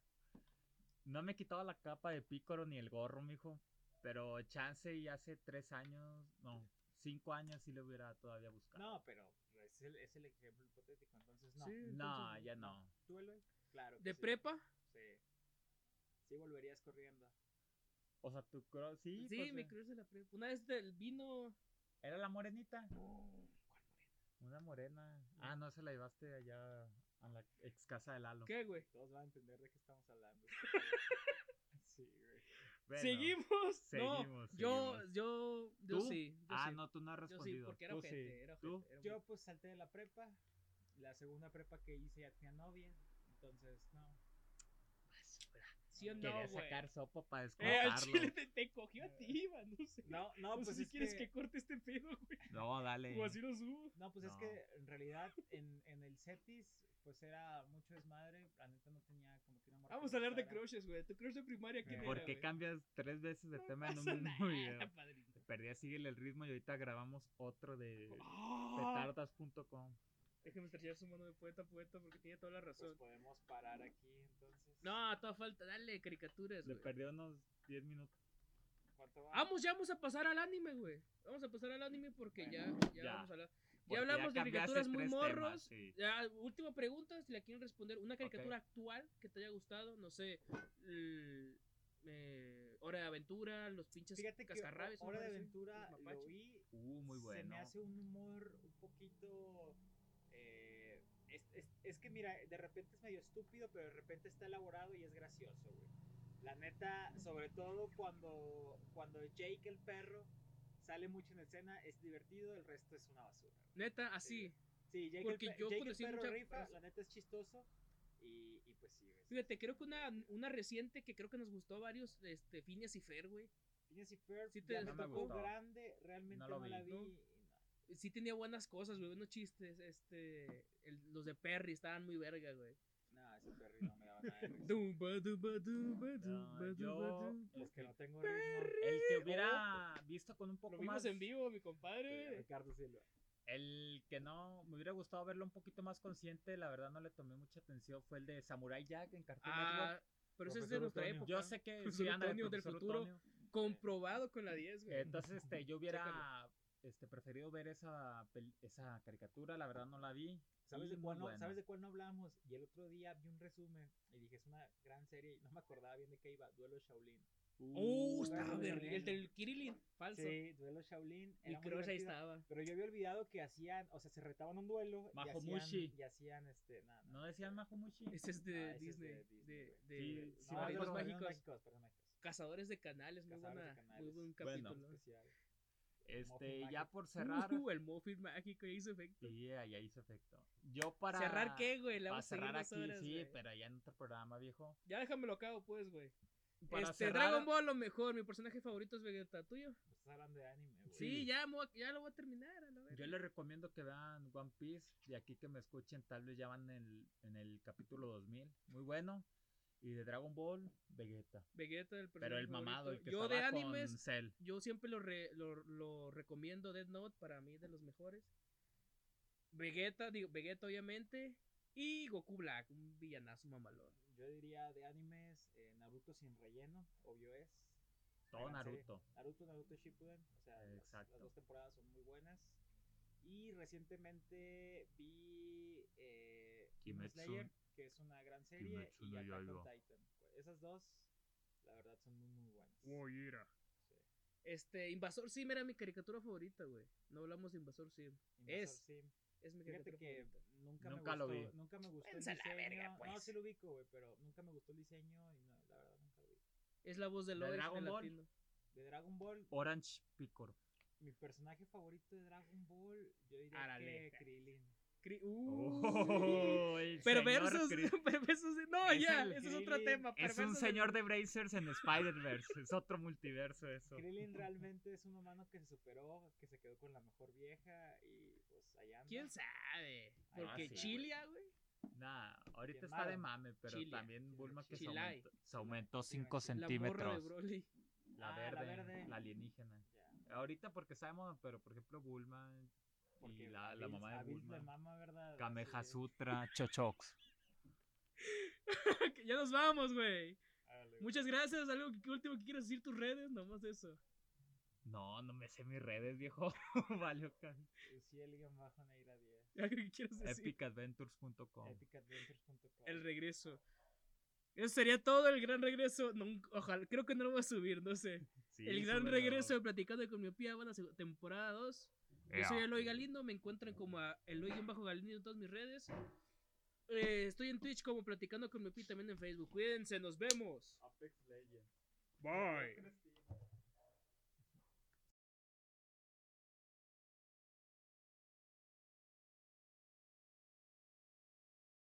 No me he quitado la capa de pícoro ni el gorro, mijo. Pero chance y hace tres años, no, cinco años sí lo hubiera todavía buscado. No, pero es el, es el ejemplo hipotético, entonces no. Sí. No, ya no. ¿Tú, Eloy? Claro. que ¿De sí. prepa? Sí. Sí volverías corriendo. O sea, tu cro- sí, Sí, pues, mi eh, cruz de la prepa. Una vez del vino. era la morenita. No, ¿cuál morena? Una morena. Ah, no, se la llevaste allá a la ex casa de Lalo. ¿Qué, güey? Todos van a entender de qué estamos hablando. *laughs* sí, güey. Bueno, ¿Seguimos? seguimos, No, yo, seguimos. yo, yo ¿Tú? sí. yo Ah, sí. no, tú no has Yo sí, respondido. porque era Tú ojete, sí. era ojete, era Yo muy- pues salté de la prepa. La segunda prepa que hice ya tenía novia. Entonces, no. ¿Sí o no, Quería sacar sopa para Eh, descontarlo. chile te, te cogió a ti, Iván, no sé. No, no, No pues sé si es quieres que... que... corte este pedo, güey. No, dale. O así lo subo. No, pues es que en realidad en, en el Cetis pues era mucho desmadre. La neta no tenía como que una Vamos a hablar de crushes, güey. Tu crush de primaria, ¿quién Eh, era, ¿Por qué güey? cambias tres veces de No tema en un mismo nada, video? *laughs* padrino. Te perdí a síguele el ritmo y ahorita grabamos otro de Ah, petardas.com. Déjame estrechar su mano de poeta a poeta porque tiene toda la Pues razón. podemos parar aquí entonces. No, toda falta. Dale, caricaturas, Le perdió unos 10 minutos. ¿Cuánto va? Vamos, ya vamos a pasar al anime, güey. Vamos a pasar al anime porque ya, ya, Ya. vamos a hablar. Ya hablamos de caricaturas muy morros. temas, sí. Ya, última pregunta, si la quieren responder. Una caricatura actual que te haya gustado, no sé. eh, Hora de Aventura, los pinches Fíjate que. Hora de Aventura lo vi. Uh, muy Se bueno. me hace un humor un poquito. eh, es, es- es que mira, de repente es medio estúpido, pero de repente está elaborado y es gracioso, güey. La neta, sobre todo cuando, cuando Jake el perro sale mucho en escena, es divertido, el resto es una basura. Neta, así. Sí, Jake, Porque el, yo Jake el conocí perro mucha- rifa, la neta es chistoso. Y, y pues sí, güey. Fíjate, creo que una, una reciente que creo que nos gustó a varios, este, Phineas y Fer, güey. Phineas y Ferb Sí te- ya no me tocó grande, realmente No no, lo la vi. vi. ¿No? Sí tenía buenas cosas, güey, buenos chistes. Este, el- los de Perry estaban muy verga, güey. No, ese perro no me daba nada de risa. No, yo- dumba, dumba. Es que no tengo ritmo. El que hubiera visto con un poco Lo vimos más. en vivo, mi Sí, compadre. Ricardo Silva. El que no me hubiera gustado verlo un poquito más consciente, la verdad no le tomé mucha atención, fue el de Samurai Jack en Cartoon Ah, Network. pero ese es de nuestra época. Yo sé que sí, anda Otoño del futuro. Comprobado con la 10, güey. Entonces, este, yo hubiera este, preferido ver esa, esa caricatura, la verdad no la vi. ¿Sabes de, cuál no, buena. ¿Sabes de cuál no hablamos? Y el otro día vi un resumen y dije, es una gran serie y no me acordaba bien de qué iba. Duelo Shaolin. Uh, está estaba muy. El del Kirilin, falso. Sí, Duelo Shaolin. El muy crush ahí estaba. Pero yo había olvidado que hacían, o sea, se retaban un duelo y Mahomushi. hacían, y hacían este, nada, ¿No decían Mahumushi? *laughs* Ese es de Ah, ese es Disney. de Disney, De, de, Sí, de sí, No. Padrinos mágicos. mágicos, Padrinos mágicos. Cazadores de canales. Muy, Cazadores buena, de muy canales. buen Bueno. capítulo. Especial. Este, Muffin ya Mágico. por cerrar. Uh, el Muffin mágico ya hizo efecto. Sí, ahí hizo efecto. Yo para. ¿Cerrar qué, güey? La vamos a cerrar aquí, horas, sí, güey. pero ya en otro programa, viejo. Ya déjamelo a cabo, pues, güey. Para Este, cerrar, Dragon Ball, lo mejor. Mi personaje favorito es Vegeta. ¿Tuyo? Estás hablando de anime, güey. Sí, ya, ya lo voy a terminar. A la verga. Yo les recomiendo que vean One Piece. De aquí que me escuchen, tal vez ya van en el, en el capítulo 2000. Muy bueno. Y de Dragon Ball, Vegeta. Vegeta, el personaje Pero el mamado, el que Yo de animes, con Cell. yo siempre lo, re- lo, lo recomiendo. Death Note, para mí, de los mejores. Vegeta, digo, Vegeta, obviamente. Y Goku Black, un villanazo mamalón. Yo diría de animes, eh, Naruto sin relleno, obvio es. Todo. Naruto. Naruto, Naruto Shippuden, o sea, las- Exacto. Las, dos temporadas son muy buenas. Y recientemente vi eh, Kimetsu. Slayer, que es una gran serie, Kimetsu y no Attack on. Titan. Esas dos, la verdad, son muy, muy buenas. Sí. Este, Invasor Sim era mi caricatura favorita, güey. No hablamos de Invasor Sim. Invasor Es Sim. Es mi Fíjate que favorita. nunca, Nunca me lo gustó, vi. nunca me gustó el Váyanse a la diseño. verga, No, pues. sí lo ubico, güey, pero nunca me gustó el diseño y no, la verdad nunca lo vi. Es la voz de ¿De Lois Dragon de Ball? latino. De Dragon Ball, Orange Picor. mi personaje favorito de Dragon Ball, yo diría Árale. que Krillin. Cri- Uh, Oh, el pero señor versus, Chris- *laughs* perversos, no, Es ya, el ese es otro tema. Es un perversos señor de Brazers en Spider-Verse. Es otro multiverso eso. Krillin realmente es un humano que se superó, que se quedó con la mejor vieja y allá anda. ¿Quién sabe? Ah, Porque sí, Chilia, güey. Nah, ahorita está de mame, pero Chile. también Bulma que se aumentó, se aumentó Sí, 5 sí. La de centímetros. Broly. La, Ah, la verde, verde. la alienígena. Ahorita porque sabemos, pero por ejemplo Bulma porque y la, mamá de Bulma. mama, ¿verdad? Kameha Sutra, *laughs* Chochox. *laughs* ya nos vamos, güey. Muchas gracias. ¿Algo que, último que quieras decir tus redes? Nomás eso. No, no me sé mis redes, viejo. *laughs* Valió can- Uciel guion bajo Neira 10. ¿Algo que quieras decir? Epicadventures.com. Epicadventures.com. El regreso. Eso sería todo el gran regreso. Nunca- ojalá, creo que no lo voy a subir, no sé. Sí, el gran regreso de Platicando con Miopía, bueno, temporada 2. Yo soy Eloy Galindo, me encuentran como a Eloy-Galindo en todas mis redes. Eh, estoy en Twitch como platicando con mi pi también en Facebook. Cuídense, nos vemos. Apex Legends. Bye.